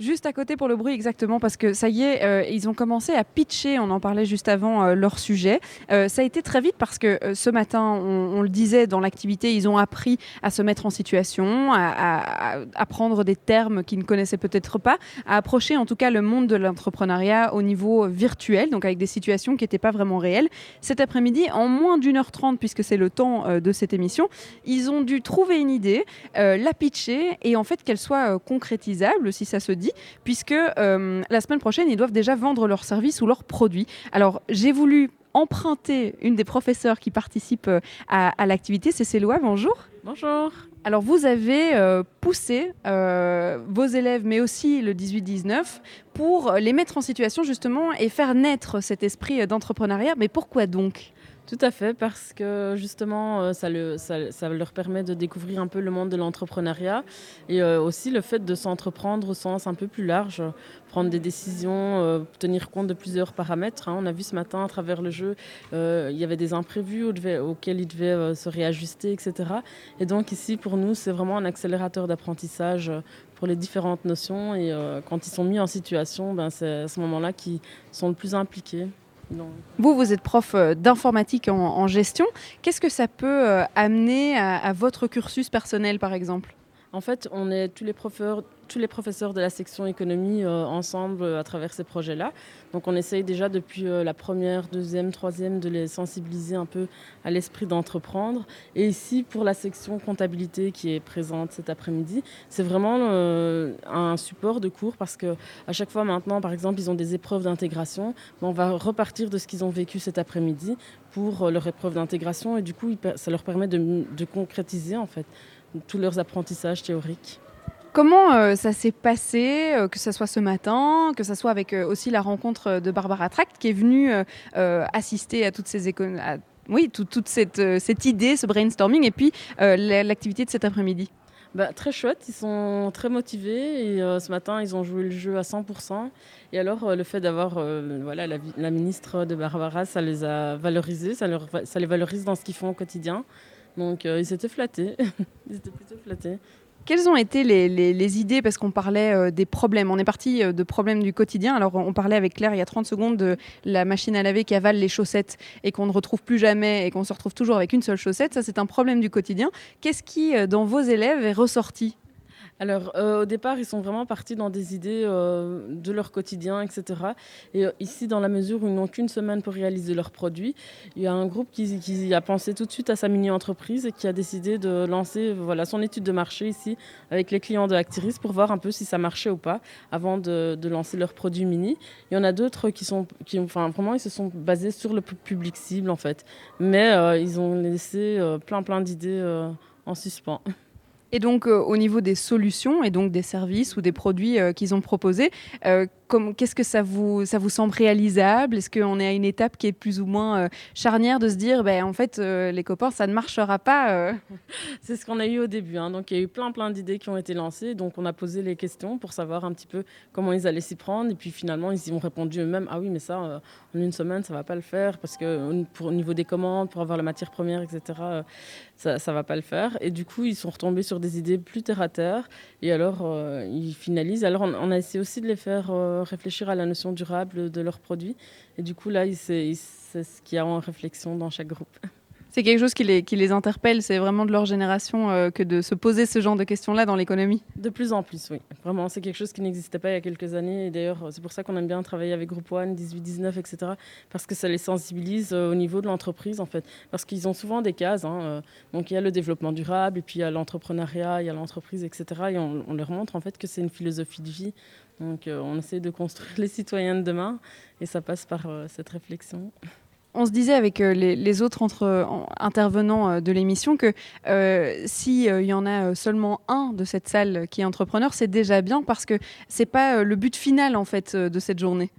B: Juste à côté pour le bruit, exactement, parce que ça y est, euh, ils ont commencé à pitcher, on en parlait juste avant, euh, leur sujet. Euh, ça a été très vite parce que ce matin, on, on le disait dans l'activité, ils ont appris à se mettre en situation, à, apprendre des termes qu'ils ne connaissaient peut-être pas, à approcher en tout cas le monde de l'entrepreneuriat au niveau virtuel, donc avec des situations qui n'étaient pas vraiment réelles. Cet après-midi, en moins d'une heure trente, puisque c'est le temps de cette émission, ils ont dû trouver une idée, la pitcher et en fait qu'elle soit concrétisable, si ça se dit, puisque euh, la semaine prochaine, ils doivent déjà vendre leurs services ou leurs produits. Alors, j'ai voulu emprunter une des professeurs qui participent euh, à, à l'activité, c'est Céloa, bonjour.
Q: Bonjour.
B: Alors, vous avez euh, poussé euh, vos élèves, mais aussi le 18-19, pour les mettre en situation justement et faire naître cet esprit d'entrepreneuriat. Mais pourquoi donc?
Q: Tout à fait, parce que justement, euh, ça, le- ça- ça leur permet de découvrir un peu le monde de l'entrepreneuriat et euh, aussi le fait de s'entreprendre au sens un peu plus large, prendre des décisions, euh, tenir compte de plusieurs paramètres. hein. On a vu ce matin à travers le jeu, il y avait des imprévus auxquels ils devaient se réajuster, etc. Et donc ici, pour nous, c'est vraiment un accélérateur d'apprentissage pour les différentes notions et quand ils sont mis en situation, ben, c'est à ce moment-là qu'ils sont le plus impliqués.
B: Vous, vous êtes prof euh, d'informatique en, gestion. Qu'est-ce que ça peut euh, amener à votre cursus personnel, par exemple?
Q: En fait, on est tous les professeurs, de la section économie euh, ensemble euh, à travers ces projets-là. Donc on essaye déjà depuis euh, la première, deuxième, troisième de les sensibiliser un peu à l'esprit d'entreprendre. Et ici, pour la section comptabilité qui est présente cet après-midi, c'est vraiment un support de cours parce que à chaque fois maintenant, par exemple, ils ont des épreuves d'intégration. Ben, on va repartir de ce qu'ils ont vécu cet après-midi pour leur épreuve d'intégration et du coup, ça leur permet de concrétiser en fait tous leurs apprentissages théoriques.
B: Comment euh, ça s'est passé, euh, que ce soit ce matin, que ce soit avec euh, aussi la rencontre de Barbara Tract, qui est venue assister à toutes ces oui, tout- toute cette, cette idée, ce brainstorming, et puis la- l'activité de cet après-midi
Q: Bah, très chouette, ils sont très motivés et ce matin ils ont joué le jeu à 100%. Et alors le fait d'avoir voilà, la, ministre de Barbara, ça les a valorisés, ça, leur ça les valorise dans ce qu'ils font au quotidien. Donc euh, ils étaient flattés, [laughs] ils étaient plutôt flattés.
B: Quelles ont été les, idées Parce qu'on parlait euh, des problèmes. On est parti euh, de problèmes du quotidien. Alors, on parlait avec Claire il y a 30 secondes de la machine à laver qui avale les chaussettes et qu'on ne retrouve plus jamais et qu'on se retrouve toujours avec une seule chaussette. Ça, c'est un problème du quotidien. Qu'est-ce qui, dans vos élèves, est ressorti?
Q: Alors, euh, au départ, ils sont vraiment partis dans des idées euh, de leur quotidien, etc. Et euh, ici, dans la mesure où ils n'ont qu'une semaine pour réaliser leurs produits, il y a un groupe qui, a pensé tout de suite à sa mini-entreprise et qui a décidé de lancer voilà, son étude de marché ici avec les clients de Actiris pour voir un peu si ça marchait ou pas avant de, lancer leurs produits mini. Il y en a d'autres qui sont, qui, enfin, vraiment, ils se sont basés sur le pu- public cible, en fait. Mais ils ont laissé plein, plein d'idées en suspens. [laughs]
B: Et donc, euh, au niveau des solutions et donc des services ou des produits euh, qu'ils ont proposés, euh, qu'est-ce que ça vous, ça vous semble réalisable? Est-ce qu'on est à une étape qui est plus ou moins euh, charnière de se dire, ben, en fait, euh, les copains, ça ne marchera pas euh? [laughs]
Q: C'est ce qu'on a eu au début. hein. Donc, il y a eu plein, plein d'idées qui ont été lancées. Donc, on a posé les questions pour savoir un petit peu comment ils allaient s'y prendre. Et puis, finalement, ils y ont répondu eux-mêmes Ah oui, mais ça, euh, en une semaine, ça va pas le faire. Parce que pour, au niveau des commandes, pour avoir la matière première, etc., ça ne va pas le faire. Et du coup, ils sont retombés sur des idées plus terre à terre. Et alors, ils finalisent. Alors, on, on a essayé aussi de les faire réfléchir à la notion durable de leurs produits. Et du coup, là, c'est ce qu'il y a en réflexion dans chaque groupe. [laughs]
B: C'est quelque chose qui les, qui les interpelle, c'est vraiment de leur génération euh, que de se poser ce genre de questions-là dans l'économie.
Q: De plus en plus, oui. Vraiment, c'est quelque chose qui n'existait pas il y a quelques années. Et d'ailleurs, c'est pour ça qu'on aime bien travailler avec Groupe One, 18, 19, etc. Parce que ça les sensibilise euh, au niveau de l'entreprise, en fait. Parce qu'ils ont souvent des cases. hein, euh, Donc, il y a le développement durable, et puis il y a l'entrepreneuriat, il y a l'entreprise, etc. Et on, on leur montre, en fait, que c'est une philosophie de vie. Donc, euh, on essaie de construire les citoyens de demain. Et ça passe par euh, cette réflexion.
B: On se disait avec euh, les, les autres entre, intervenants euh, de l'émission que s'il y en a seulement un de cette salle qui est entrepreneur, c'est déjà bien parce que c'est pas le but final en fait de cette journée.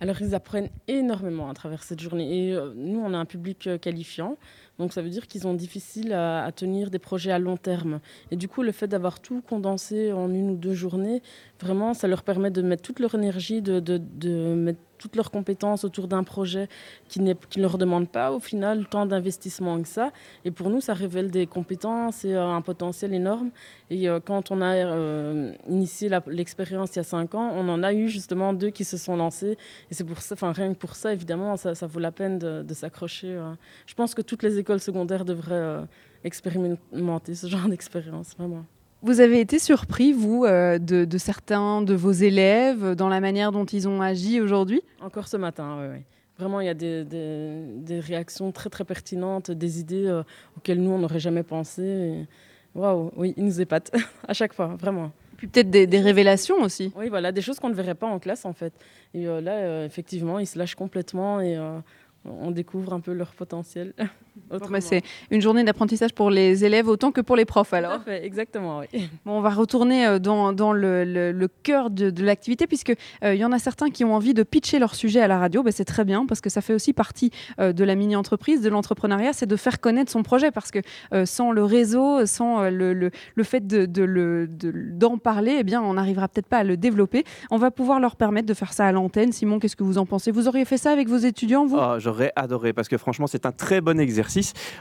Q: Alors, ils apprennent énormément à travers cette journée. Et nous, on a un public qualifiant. Donc, ça veut dire qu'ils ont difficile à, à tenir des projets à long terme. Et du coup, le fait d'avoir tout condensé en une ou deux journées, vraiment, ça leur permet de mettre toute leur énergie, de, de- de mettre toutes leurs compétences autour d'un projet qui, ne leur demande pas au final tant d'investissement que ça. Et pour nous, ça révèle des compétences et un potentiel énorme. Et quand on a initié l'expérience il y a cinq ans, on en a eu justement deux qui se sont lancés. Et c'est pour ça, enfin rien que pour ça, évidemment, ça, vaut la peine de, de s'accrocher. Je pense que toutes les écoles secondaires devraient expérimenter ce genre d'expérience, vraiment.
B: Vous avez été surpris, vous, euh, de, certains de vos élèves dans la manière dont ils ont agi aujourd'hui?
Q: Encore ce matin, oui. Vraiment, il y a des, réactions très très pertinentes, des idées euh, auxquelles nous, on n'aurait jamais pensé. Waouh, oui, ils nous épatent [laughs] à chaque fois, vraiment.
B: Puis peut-être des, révélations aussi.
Q: Oui, voilà, des choses qu'on ne verrait pas en classe en fait. Et euh, là, effectivement, ils se lâchent complètement et on découvre un peu leur potentiel. [laughs]
B: c'est une journée d'apprentissage pour les élèves autant que pour les profs alors.
Q: exactement, oui.
B: Bon, on va retourner euh, dans, dans le, le, cœur de, de l'activité puisque euh, il y en a certains qui ont envie de pitcher leur sujet à la radio. Ben, c'est très bien parce que ça fait aussi partie euh, de la mini-entreprise, de l'entrepreneuriat, c'est de faire connaître son projet parce que sans le réseau, sans le, le, fait de, de d'en parler, eh bien, on n'arrivera peut-être pas à le développer. On va pouvoir leur permettre de faire ça à l'antenne. Simon, qu'est-ce que vous en pensez? Vous auriez fait ça avec vos étudiants, vous?
A: Oh, J'aurais adoré parce que franchement, c'est un très bon exercice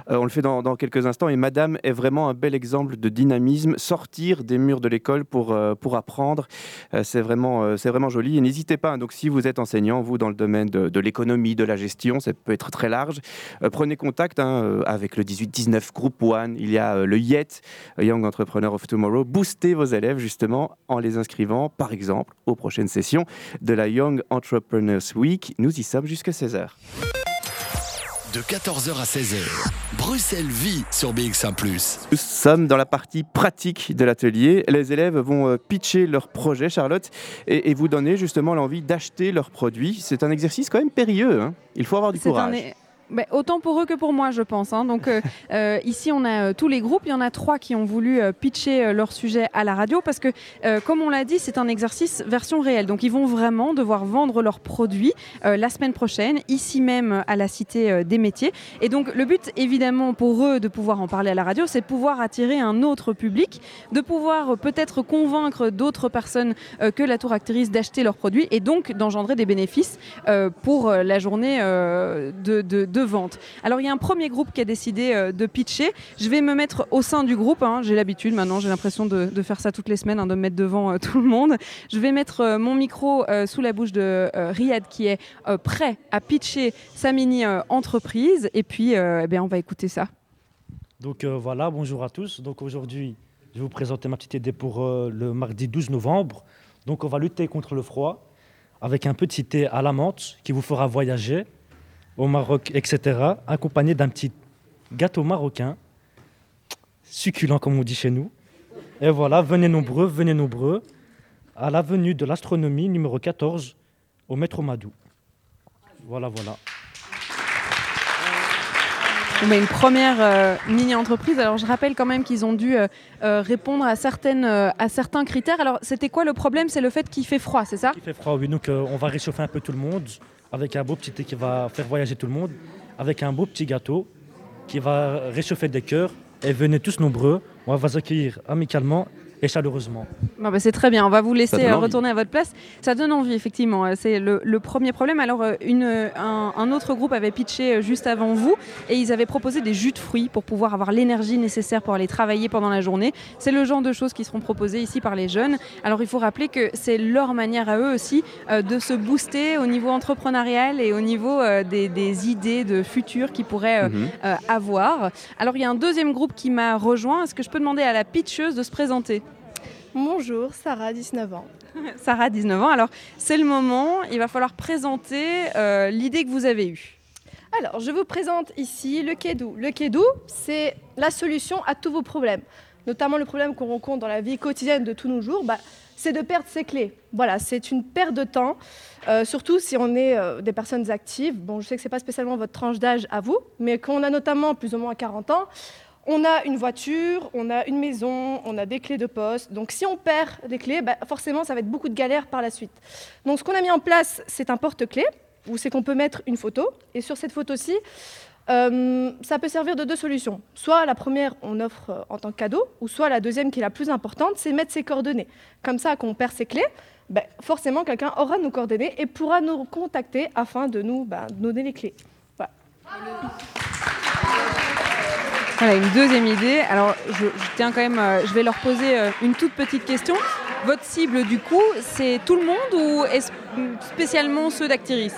A: euh, on le fait dans, quelques instants et Madame est vraiment un bel exemple de dynamisme. Sortir des murs de l'école pour, euh, pour apprendre, euh, c'est vraiment, vraiment joli. Et n'hésitez pas, hein, donc si vous êtes enseignant, vous dans le domaine de, l'économie, de la gestion, ça peut être très large, prenez contact hein, avec le 18-19 Group One. Il y a le YET, Young Entrepreneur of Tomorrow. Boostez vos élèves justement en les inscrivant, par exemple, aux prochaines sessions de la Young Entrepreneurs Week. Nous y sommes jusqu'à 16h
G: de 14h à 16h. Bruxelles vit sur BX1 ⁇
A: Nous sommes dans la partie pratique de l'atelier. Les élèves vont euh, pitcher leur projet, Charlotte, et, vous donner justement l'envie d'acheter leurs produits. C'est un exercice quand même périlleux. Hein. Il faut avoir du courage.
B: Bah, autant pour eux que pour moi, je pense. Hein. Donc euh, [laughs] euh, ici, on a euh, tous les groupes. Il y en a trois qui ont voulu pitcher leur sujet à la radio parce que, comme on l'a dit, c'est un exercice version réelle. Donc ils vont vraiment devoir vendre leurs produits la semaine prochaine, ici même à la Cité des métiers. Et donc le but, évidemment, pour eux de pouvoir en parler à la radio, c'est de pouvoir attirer un autre public, de pouvoir peut-être convaincre d'autres personnes que la tour actrice d'acheter leurs produits et donc d'engendrer des bénéfices pour la journée de, de de vente. Alors il y a un premier groupe qui a décidé euh, de pitcher. Je vais me mettre au sein du groupe. Hein. J'ai l'habitude maintenant, j'ai l'impression de, faire ça toutes les semaines, hein, de me mettre devant euh, [laughs] tout le monde. Je vais mettre euh, mon micro sous la bouche de Riyad qui est prêt à pitcher sa mini entreprise. Et puis, eh bien, on va écouter ça.
R: Donc voilà, bonjour à tous. Donc aujourd'hui, je vais vous présenter ma petite idée pour le mardi 12 novembre. Donc on va lutter contre le froid avec un petit thé à la menthe qui vous fera voyager au Maroc, etc., accompagné d'un petit gâteau marocain, succulent comme on dit chez nous. Et voilà, venez nombreux, venez nombreux, à l'avenue de l'astronomie numéro 14, au métro Madou. Voilà, voilà.
B: une première euh, mini-entreprise. Alors, je rappelle quand même qu'ils ont dû euh, euh, répondre à, certaines, à certains critères. Alors, c'était quoi le problème? C'est le fait qu'il fait froid, c'est ça?
R: Il fait froid, oui. Donc, on va réchauffer un peu tout le monde avec un beau petit thé qui va faire voyager tout le monde, avec un beau petit gâteau qui va réchauffer des cœurs. Et venez tous nombreux, on va vous accueillir amicalement et chaleureusement.
B: bah c'est très bien, on va vous laisser euh, retourner à votre place. Ça donne envie, effectivement. Euh, c'est le, premier problème. Alors, euh, une, un, autre groupe avait pitché juste avant vous et ils avaient proposé des jus de fruits pour pouvoir avoir l'énergie nécessaire pour aller travailler pendant la journée. C'est le genre de choses qui seront proposées ici par les jeunes. Alors, il faut rappeler que c'est leur manière à eux aussi de se booster au niveau entrepreneurial et au niveau des, idées de futur qu'ils pourraient mhm. avoir. Alors, il y a un deuxième groupe qui m'a rejoint. Est-ce que je peux demander à la pitcheuse de se présenter?
S: Bonjour, Sarah, 19 ans. [laughs]
B: Sarah, 19 ans. Alors, c'est le moment, il va falloir présenter euh, l'idée que vous avez eue.
S: Alors, je vous présente ici le Kédou. Le Kédou, c'est la solution à tous vos problèmes, notamment le problème qu'on rencontre dans la vie quotidienne de tous nos jours. Bah, c'est de perdre ses clés. Voilà, c'est une perte de temps, euh, surtout si on est euh, des personnes actives. Bon, je sais que ce n'est pas spécialement votre tranche d'âge à vous, mais qu'on a notamment plus ou moins 40 ans, on a une voiture, on a une maison, on a des clés de poste. Donc si on perd les clés, bah, forcément, ça va être beaucoup de galères par la suite. Donc ce qu'on a mis en place, c'est un porte-clés, où c'est qu'on peut mettre une photo. Et sur cette photo-ci, euh, ça peut servir de deux solutions. Soit la première, on offre euh, en tant que cadeau, ou soit la deuxième, qui est la plus importante, c'est mettre ses coordonnées. Comme ça, quand on perd ses clés, ben, forcément quelqu'un aura nos coordonnées et pourra nous contacter afin de nous ben, donner les clés. Voilà.
B: Voilà, une deuxième idée. Alors, je, je tiens quand même, euh, je vais leur poser euh, une toute petite question. Votre cible, du coup, c'est tout le monde ou est-ce spécialement ceux d'Actiris?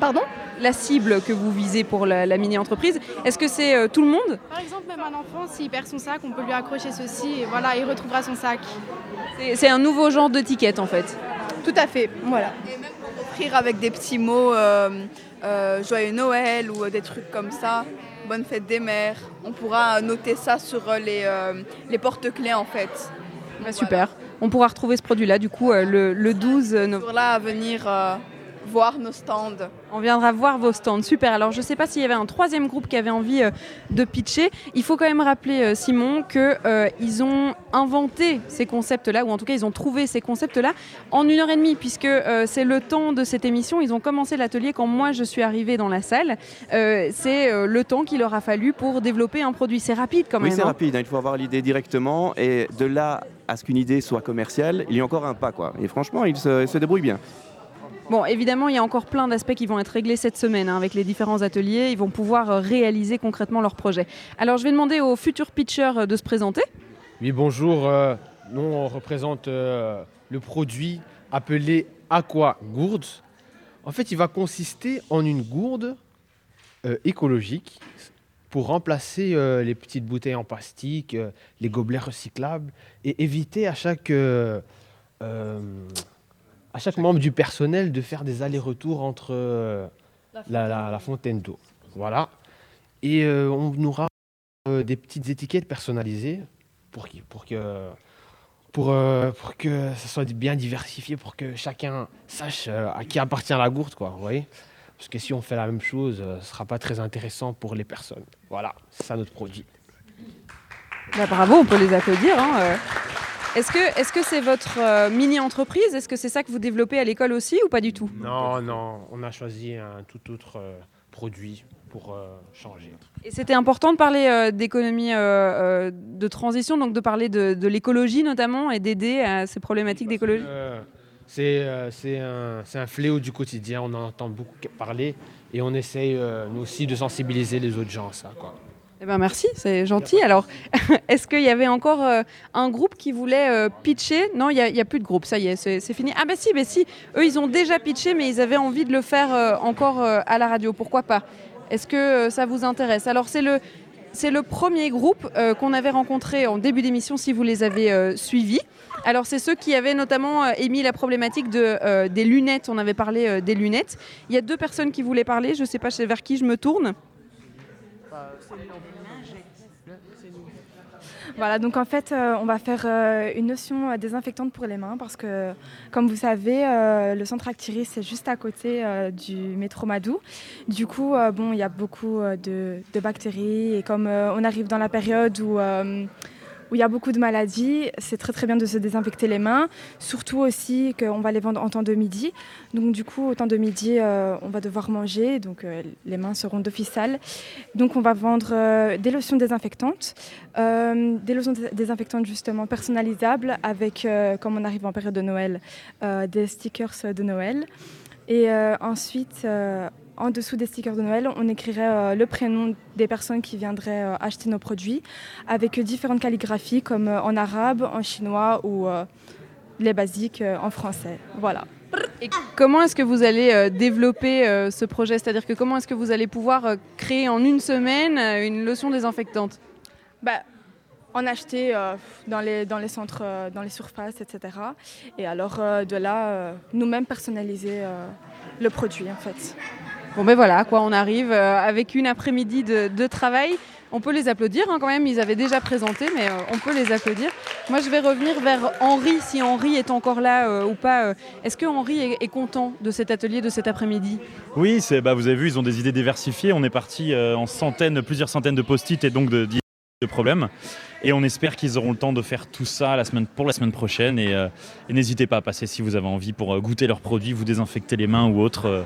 S: Pardon?
B: La cible que vous visez pour la, la mini-entreprise, est-ce que c'est euh, tout le monde?
T: Par exemple, même un enfant, s'il perd son sac, on peut lui accrocher ceci et voilà, il retrouvera son sac.
B: C'est- un nouveau genre de ticket en fait.
S: Tout à fait, voilà.
U: Offrir avec des petits mots euh, euh, joyeux Noël ou euh, des trucs comme ça. Bonne fête des mères. On pourra noter ça sur euh, les, euh, les porte-clés en fait.
B: Bah, super. On pourra retrouver ce produit-là du coup euh, le, le 12 novembre.
U: Pour là à venir voir nos stands.
B: On viendra voir vos stands. Super. Alors, je ne sais pas s'il y avait un troisième groupe qui avait envie euh, de pitcher. Il faut quand même rappeler, euh, Simon, qu'ils ont inventé ces concepts-là, ou en tout cas, ils ont trouvé ces concepts-là en une heure et demie, puisque euh, c'est le temps de cette émission. Ils ont commencé l'atelier quand moi, je suis arrivée dans la salle. Euh, c'est euh, le temps qu'il leur a fallu pour développer un produit. C'est rapide quand même.
A: Oui, c'est
B: hein.
A: rapide. hein, Il faut avoir l'idée directement. Et de là à ce qu'une idée soit commerciale, il y a encore un pas. Quoi. Et franchement, il se, il se débrouille bien.
B: Bon, évidemment, il y a encore plein d'aspects qui vont être réglés cette semaine hein, avec les différents ateliers. Ils vont pouvoir euh, réaliser concrètement leur projet. Alors, je vais demander aux futurs pitchers euh, de se présenter.
V: Oui, bonjour. euh, nous, on représente le produit appelé Aqua Gourd. En fait, il va consister en une gourde écologique pour remplacer les petites bouteilles en plastique, les gobelets recyclables et éviter à chaque, à chaque membre du personnel de faire des allers-retours entre euh, la, fontaine d'eau. Voilà. Et euh, on aura euh, des petites étiquettes personnalisées pour, euh, que ça soit bien diversifié, pour que chacun sache euh, à qui appartient la gourde, quoi, vous voyez Parce que si on fait la même chose, ce ne sera pas très intéressant pour les personnes. Voilà, c'est ça notre produit.
B: Bah, bravo, on peut les applaudir. hein. Est-ce que est-ce que c'est votre euh, mini-entreprise? Est-ce que c'est ça que vous développez à l'école aussi ou pas du tout?
V: Non, non, on a choisi un tout autre euh, produit pour euh, changer.
B: Et c'était important de parler d'économie de transition, donc de parler de, de l'écologie notamment et d'aider à ces problématiques d'écologie?
V: C'est un, un fléau du quotidien, on en entend beaucoup parler et on essaye nous aussi de sensibiliser les autres gens à ça. Quoi.
B: Eh ben merci, c'est gentil. Alors, [laughs] est-ce qu'il y avait encore euh, un groupe qui voulait euh, pitcher? Non, il n'y a, plus de groupe, ça y est, c'est fini. Ah bah si, bah si, eux ils ont déjà pitché, mais ils avaient envie de le faire euh, encore à la radio. Pourquoi pas? Est-ce que ça vous intéresse? Alors c'est le, le premier groupe qu'on avait rencontré en début d'émission, si vous les avez suivis. Alors c'est ceux qui avaient notamment émis la problématique de, des lunettes. On avait parlé des lunettes. Il y a deux personnes qui voulaient parler. Je ne sais pas vers qui je me tourne.
H: Voilà, donc en fait, euh, on va faire euh, une notion euh, désinfectante pour les mains parce que, comme vous savez, le centre Actiris c'est juste à côté du métro Madou. Du coup, bon, il y a beaucoup de, bactéries et comme on arrive dans la période où où il y a beaucoup de maladies, c'est très très bien de se désinfecter les mains, surtout aussi qu'on va les vendre en temps de midi. Donc du coup, au temps de midi, euh, on va devoir manger, donc euh, les mains seront d'office sales. Donc on va vendre euh, des lotions désinfectantes, des lotions dés- désinfectantes justement personnalisables avec, comme on arrive en période de Noël, des stickers de Noël. Et ensuite, en dessous des stickers de Noël, on écrirait euh, le prénom des personnes qui viendraient euh, acheter nos produits avec différentes calligraphies comme euh, en arabe, en chinois ou les basiques en français. Voilà.
B: Et comment est-ce que vous allez développer ce projet? C'est-à-dire que comment est-ce que vous allez pouvoir créer en une semaine une lotion désinfectante
H: Bah, en acheter euh, dans, les, dans les centres, euh, dans les surfaces, etc. Et alors euh, de là, nous-mêmes personnaliser le produit en fait.
B: Bon ben voilà, quoi, on arrive euh, avec une après-midi de, travail. On peut les applaudir hein, quand même, ils avaient déjà présenté, mais euh, on peut les applaudir. Moi je vais revenir vers Henri, si Henri est encore là euh, ou pas. Est-ce que Henri est, content de cet atelier de cet après-midi?
C: Oui, bah, vous avez vu, ils ont des idées diversifiées. On est parti en centaines, plusieurs centaines de post-it et donc de, de problèmes. Et on espère qu'ils auront le temps de faire tout ça pour la semaine prochaine. Et, n'hésitez pas à passer si vous avez envie pour goûter leurs produits, vous désinfecter les mains ou autre.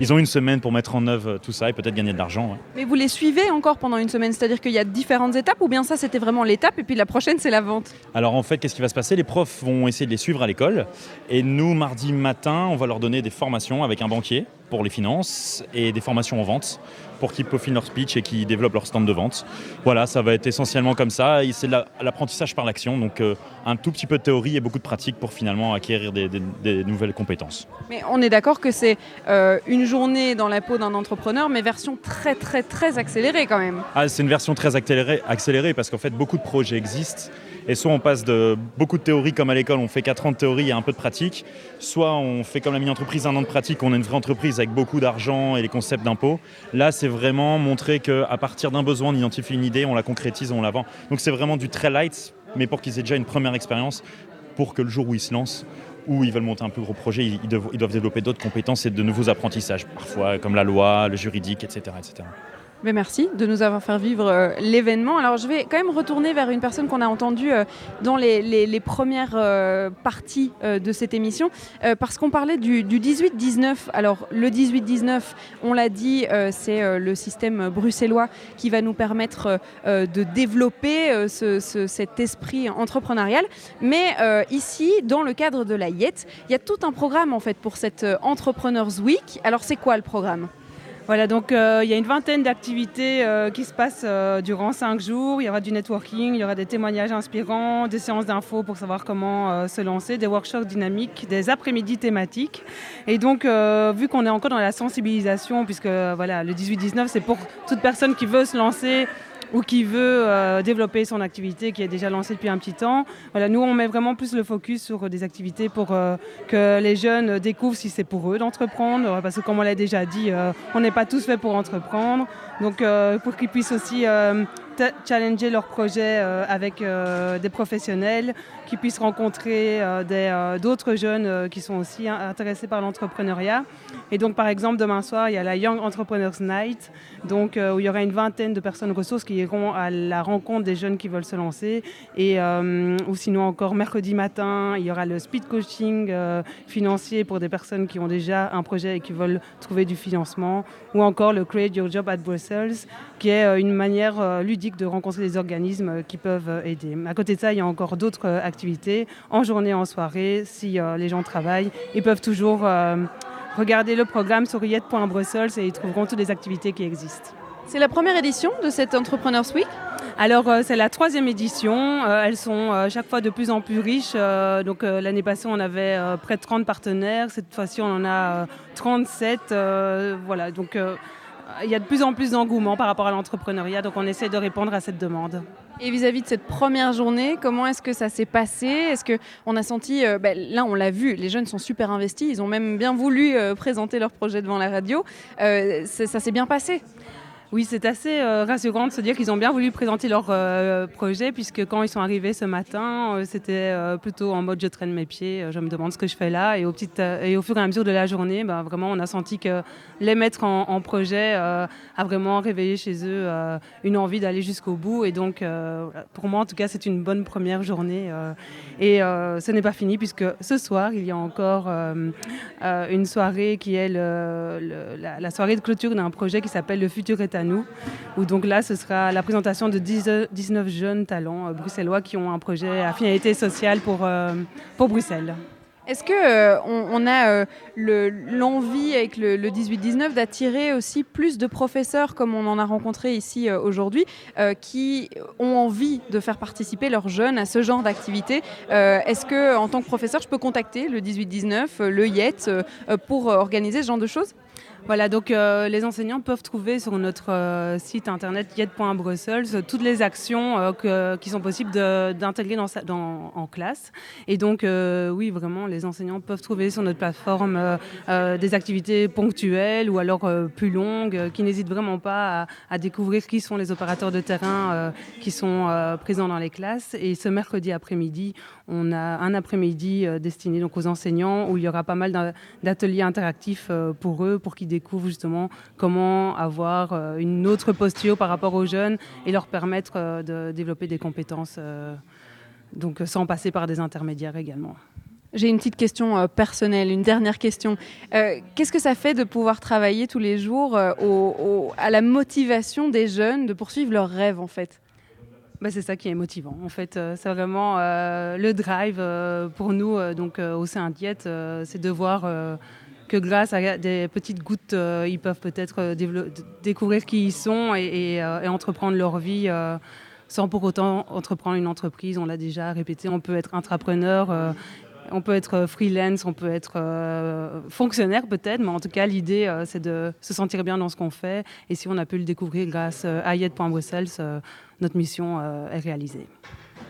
C: Ils ont une semaine pour mettre en œuvre tout ça et peut-être gagner de l'argent. ouais.
B: Mais vous les suivez encore pendant une semaine, c'est-à-dire qu'il y a différentes étapes ou bien ça c'était vraiment l'étape et puis la prochaine c'est la vente?
C: Alors en fait, qu'est-ce qui va se passer? Les profs vont essayer de les suivre à l'école et nous, mardi matin, on va leur donner des formations avec un banquier pour les finances et des formations en vente pour qu'ils peaufinent leur speech et qu'ils développent leur stand de vente. Voilà, ça va être essentiellement comme ça. C'est de l'apprentissage par l'action, donc euh, un tout petit peu de théorie et beaucoup de pratique pour finalement acquérir des- des- des nouvelles compétences.
B: Mais on est d'accord que c'est euh, une journée dans la peau d'un entrepreneur, mais version très très très accélérée quand même.
C: Ah, c'est une version très accélérée, accélérée parce qu'en fait, beaucoup de projets existent. Et soit on passe de beaucoup de théorie comme à l'école, on fait 4 ans de théorie et un peu de pratique. Soit on fait comme la mini-entreprise, un an de pratique, on est une vraie entreprise avec beaucoup d'argent et les concepts d'impôts. Là, c'est vraiment montrer qu'à partir d'un besoin, on identifie une idée, on la concrétise, on la vend. Donc c'est vraiment du très light, mais pour qu'ils aient déjà une première expérience, pour que le jour où ils se lancent, ou ils veulent monter un plus gros projet, ils doivent, ils doivent développer d'autres compétences et de nouveaux apprentissages, parfois comme la loi, le juridique, etc. etc.
B: Mais merci de nous avoir fait vivre euh, l'événement. Alors je vais quand même retourner vers une personne qu'on a entendue euh, dans les, premières euh, parties de cette émission, parce qu'on parlait du, du 18-19. Alors le 18-19, on l'a dit, c'est le système bruxellois qui va nous permettre de développer ce- ce- cet esprit entrepreneurial. Mais ici, dans le cadre de la IET, il y a tout un programme en fait pour cette Entrepreneurs Week. Alors c'est quoi le programme?
F: Voilà, donc euh, il y a une vingtaine d'activités euh, qui se passent euh, durant cinq jours. Il y aura du networking, il y aura des témoignages inspirants, des séances d'infos pour savoir comment euh, se lancer, des workshops dynamiques, des après-midi thématiques. Et donc, euh, vu qu'on est encore dans la sensibilisation, puisque voilà, le 18-19, c'est pour toute personne qui veut se lancer ou qui veut euh, développer son activité qui est déjà lancée depuis un petit temps. Voilà, nous, on met vraiment plus le focus sur des activités pour euh, que les jeunes découvrent si c'est pour eux d'entreprendre, parce que comme on l'a déjà dit, euh, on n'est pas tous faits pour entreprendre. Donc, pour qu'ils puissent aussi challenger leurs projets avec des professionnels, qu'ils puissent rencontrer euh, euh, d'autres jeunes euh, qui sont aussi hein, intéressés par l'entrepreneuriat. Et donc, par exemple, demain soir, il y a la Young Entrepreneurs Night, donc, où il y aura une vingtaine de personnes ressources qui iront à la rencontre des jeunes qui veulent se lancer. Et, ou sinon, encore mercredi matin, il y aura le speed coaching financier pour des personnes qui ont déjà un projet et qui veulent trouver du financement. Ou encore le Create Your Job at Brussels, qui est une manière ludique de rencontrer des organismes qui peuvent aider. À côté de ça, il y a encore d'autres euh, activités, en journée, en soirée. Si euh, les gens travaillent, ils peuvent toujours euh, regarder le programme sur et ils trouveront toutes les activités qui existent.
B: C'est la première édition de cette Entrepreneurs Week?
F: Alors, euh, c'est la troisième édition. Euh, elles sont euh, chaque fois de plus en plus riches. Donc, l'année passée, on avait près de 30 partenaires. Cette fois-ci, on en a euh, 37. Euh, voilà. Donc, il y a de plus en plus d'engouement par rapport à l'entrepreneuriat. Donc, on essaie de répondre à cette demande.
B: Et vis-à-vis de cette première journée, comment est-ce que ça s'est passé? Est-ce que on a senti, euh, ben, là on l'a vu, les jeunes sont super investis, ils ont même bien voulu euh, présenter leur projet devant la radio. Euh, ça s'est bien passé?
F: Oui, c'est assez euh, rassurant de se dire qu'ils ont bien voulu présenter leur euh, projet, puisque quand ils sont arrivés ce matin, euh, c'était plutôt en mode je traîne mes pieds, je me demande ce que je fais là. Et au, fur et à mesure de la journée, ben, vraiment, on a senti que les mettre en, projet a vraiment réveillé chez eux une envie d'aller jusqu'au bout. Et donc, pour moi, en tout cas, c'est une bonne première journée. et ce n'est pas fini, puisque ce soir, il y a encore une soirée qui est la, la soirée de clôture d'un projet qui s'appelle Le futur est à nous, où donc là, ce sera la présentation de 10 19 jeunes talents euh, bruxellois qui ont un projet à finalité sociale pour, euh, pour Bruxelles.
B: Est-ce que euh, on, a euh, le- l'envie avec le, le 18-19 d'attirer aussi plus de professeurs comme on en a rencontré ici euh, aujourd'hui euh, qui ont envie de faire participer leurs jeunes à ce genre d'activité? Euh, Est-ce que en tant que professeur je peux contacter le 18-19, euh, le YET euh, euh, pour euh, organiser ce genre de choses?
F: Voilà, donc euh, les enseignants peuvent trouver sur notre euh, site internet yet.brussels euh, toutes les actions euh, qui sont possibles d'intégrer dans, dans- en classe. Et donc, euh, oui, vraiment, les enseignants peuvent trouver sur notre plateforme des activités ponctuelles ou alors plus longues, qui n'hésitent vraiment pas à, à découvrir qui sont les opérateurs de terrain qui sont présents dans les classes. Et ce mercredi après-midi, on a un après-midi euh, destiné donc aux enseignants où il y aura pas mal d'ateliers interactifs euh, pour eux, pour qu'ils découvrent justement comment avoir euh, une autre posture par rapport aux jeunes et leur permettre de développer des compétences, donc sans passer par des intermédiaires également.
B: J'ai une petite question personnelle, une dernière question. Qu'est-ce que ça fait de pouvoir travailler tous les jours à la motivation des jeunes de poursuivre leurs rêves en fait?
F: Bah, c'est ça qui est motivant. En fait, euh, c'est vraiment euh, le drive euh, pour nous, donc au sein Diète, c'est de voir que grâce à des petites gouttes, ils peuvent peut-être découvrir qui ils sont et, et, entreprendre leur vie sans pour autant entreprendre une entreprise. On l'a déjà répété, on peut être intrapreneur. Euh, on peut être freelance, on peut être euh, fonctionnaire peut-être, mais en tout cas l'idée euh, c'est de se sentir bien dans ce qu'on fait. Et si on a pu le découvrir grâce euh, à Yet.Brussels, euh, notre mission euh, est réalisée.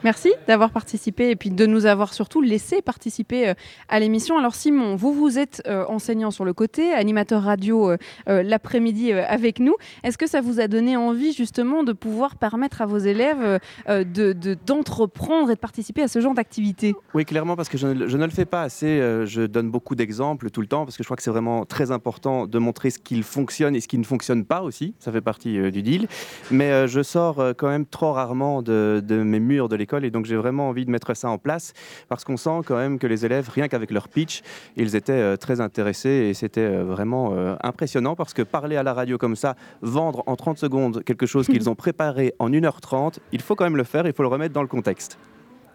B: Merci d'avoir participé et puis de nous avoir surtout laissé participer euh, à l'émission. Alors Simon, vous vous êtes euh, enseignant sur le côté, animateur radio euh, l'après-midi avec nous. Est-ce que ça vous a donné envie justement de pouvoir permettre à vos élèves euh, de- de- d'entreprendre et de participer à ce genre d'activité?
A: Oui, clairement, parce que je ne, le fais pas assez. Je donne beaucoup d'exemples tout le temps, parce que je crois que c'est vraiment très important de montrer ce qui fonctionne et ce qui ne fonctionne pas aussi. Ça fait partie du deal. Mais je sors quand même trop rarement de, de mes murs de l'école, et donc j'ai vraiment envie de mettre ça en place, parce qu'on sent quand même que les élèves, rien qu'avec leur pitch, ils étaient euh, très intéressés, et c'était euh, vraiment euh, impressionnant, parce que parler à la radio comme ça, vendre en 30 secondes quelque chose qu'ils ont [laughs] préparé en 1h30, il faut quand même le faire, il faut le remettre dans le contexte.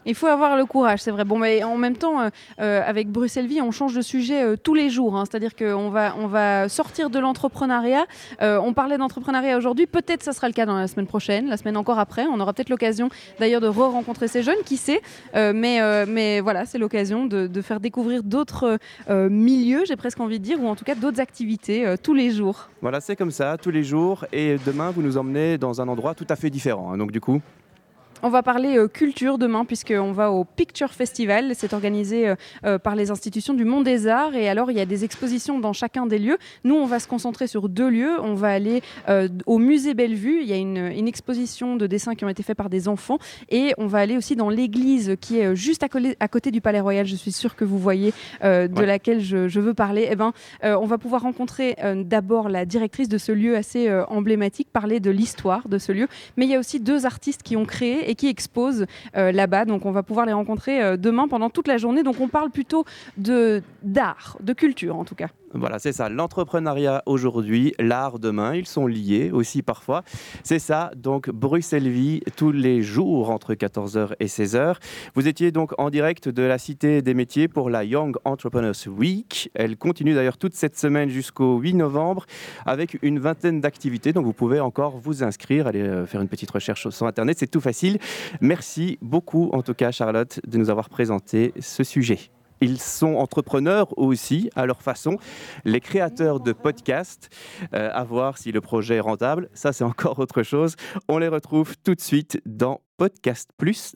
B: Il faut avoir le courage, c'est vrai. Bon, mais en même temps, euh, euh, avec Bruxelles Vie, on change de sujet euh, tous les jours. hein. C'est-à-dire qu'on va, on va sortir de l'entrepreneuriat. On parlait d'entrepreneuriat aujourd'hui. Peut-être ça sera le cas dans la semaine prochaine, la semaine encore après. On aura peut-être l'occasion d'ailleurs de re-rencontrer ces jeunes, qui sait. Mais, mais voilà, c'est l'occasion de, faire découvrir d'autres milieux, j'ai presque envie de dire, ou en tout cas d'autres activités tous les jours.
A: Voilà, c'est comme ça, tous les jours. Et demain, vous nous emmenez dans un endroit tout à fait différent. hein. Donc, du coup,
B: On va parler euh, culture demain puisqu'on va au Picture Festival. C'est organisé euh, euh, par les institutions du Monde des Arts et alors il y a des expositions dans chacun des lieux. Nous, on va se concentrer sur deux lieux. On va aller au musée Bellevue. Il y a une, une exposition de dessins qui ont été faits par des enfants et on va aller aussi dans l'église qui est juste à, côté du Palais Royal. Je suis sûre que vous voyez de
A: Ouais.
B: laquelle je, je veux parler. Eh ben, on va pouvoir rencontrer d'abord la directrice de ce lieu assez emblématique, parler de l'histoire de ce lieu. Mais il y a aussi deux artistes qui ont créé et qui exposent euh, là-bas. Donc on va pouvoir les rencontrer euh, demain pendant toute la journée. Donc on parle plutôt de d'art, de culture en tout cas.
A: Voilà, c'est ça. L'entrepreneuriat aujourd'hui, l'art demain, ils sont liés aussi parfois. C'est ça, donc Bruxelles Vie, tous les jours entre 14h et 16h. Vous étiez donc en direct de la Cité des métiers pour la Young Entrepreneurs Week. Elle continue d'ailleurs toute cette semaine jusqu'au 8 novembre avec une vingtaine d'activités. Donc vous pouvez encore vous inscrire, aller euh, faire une petite recherche sur Internet, c'est tout facile. Merci beaucoup en tout cas Charlotte de nous avoir présenté ce sujet. Ils sont entrepreneurs aussi, à leur façon. Les créateurs de podcasts, euh, à voir si le projet est rentable, ça c'est encore autre chose. On les retrouve tout de suite dans Podcast Plus,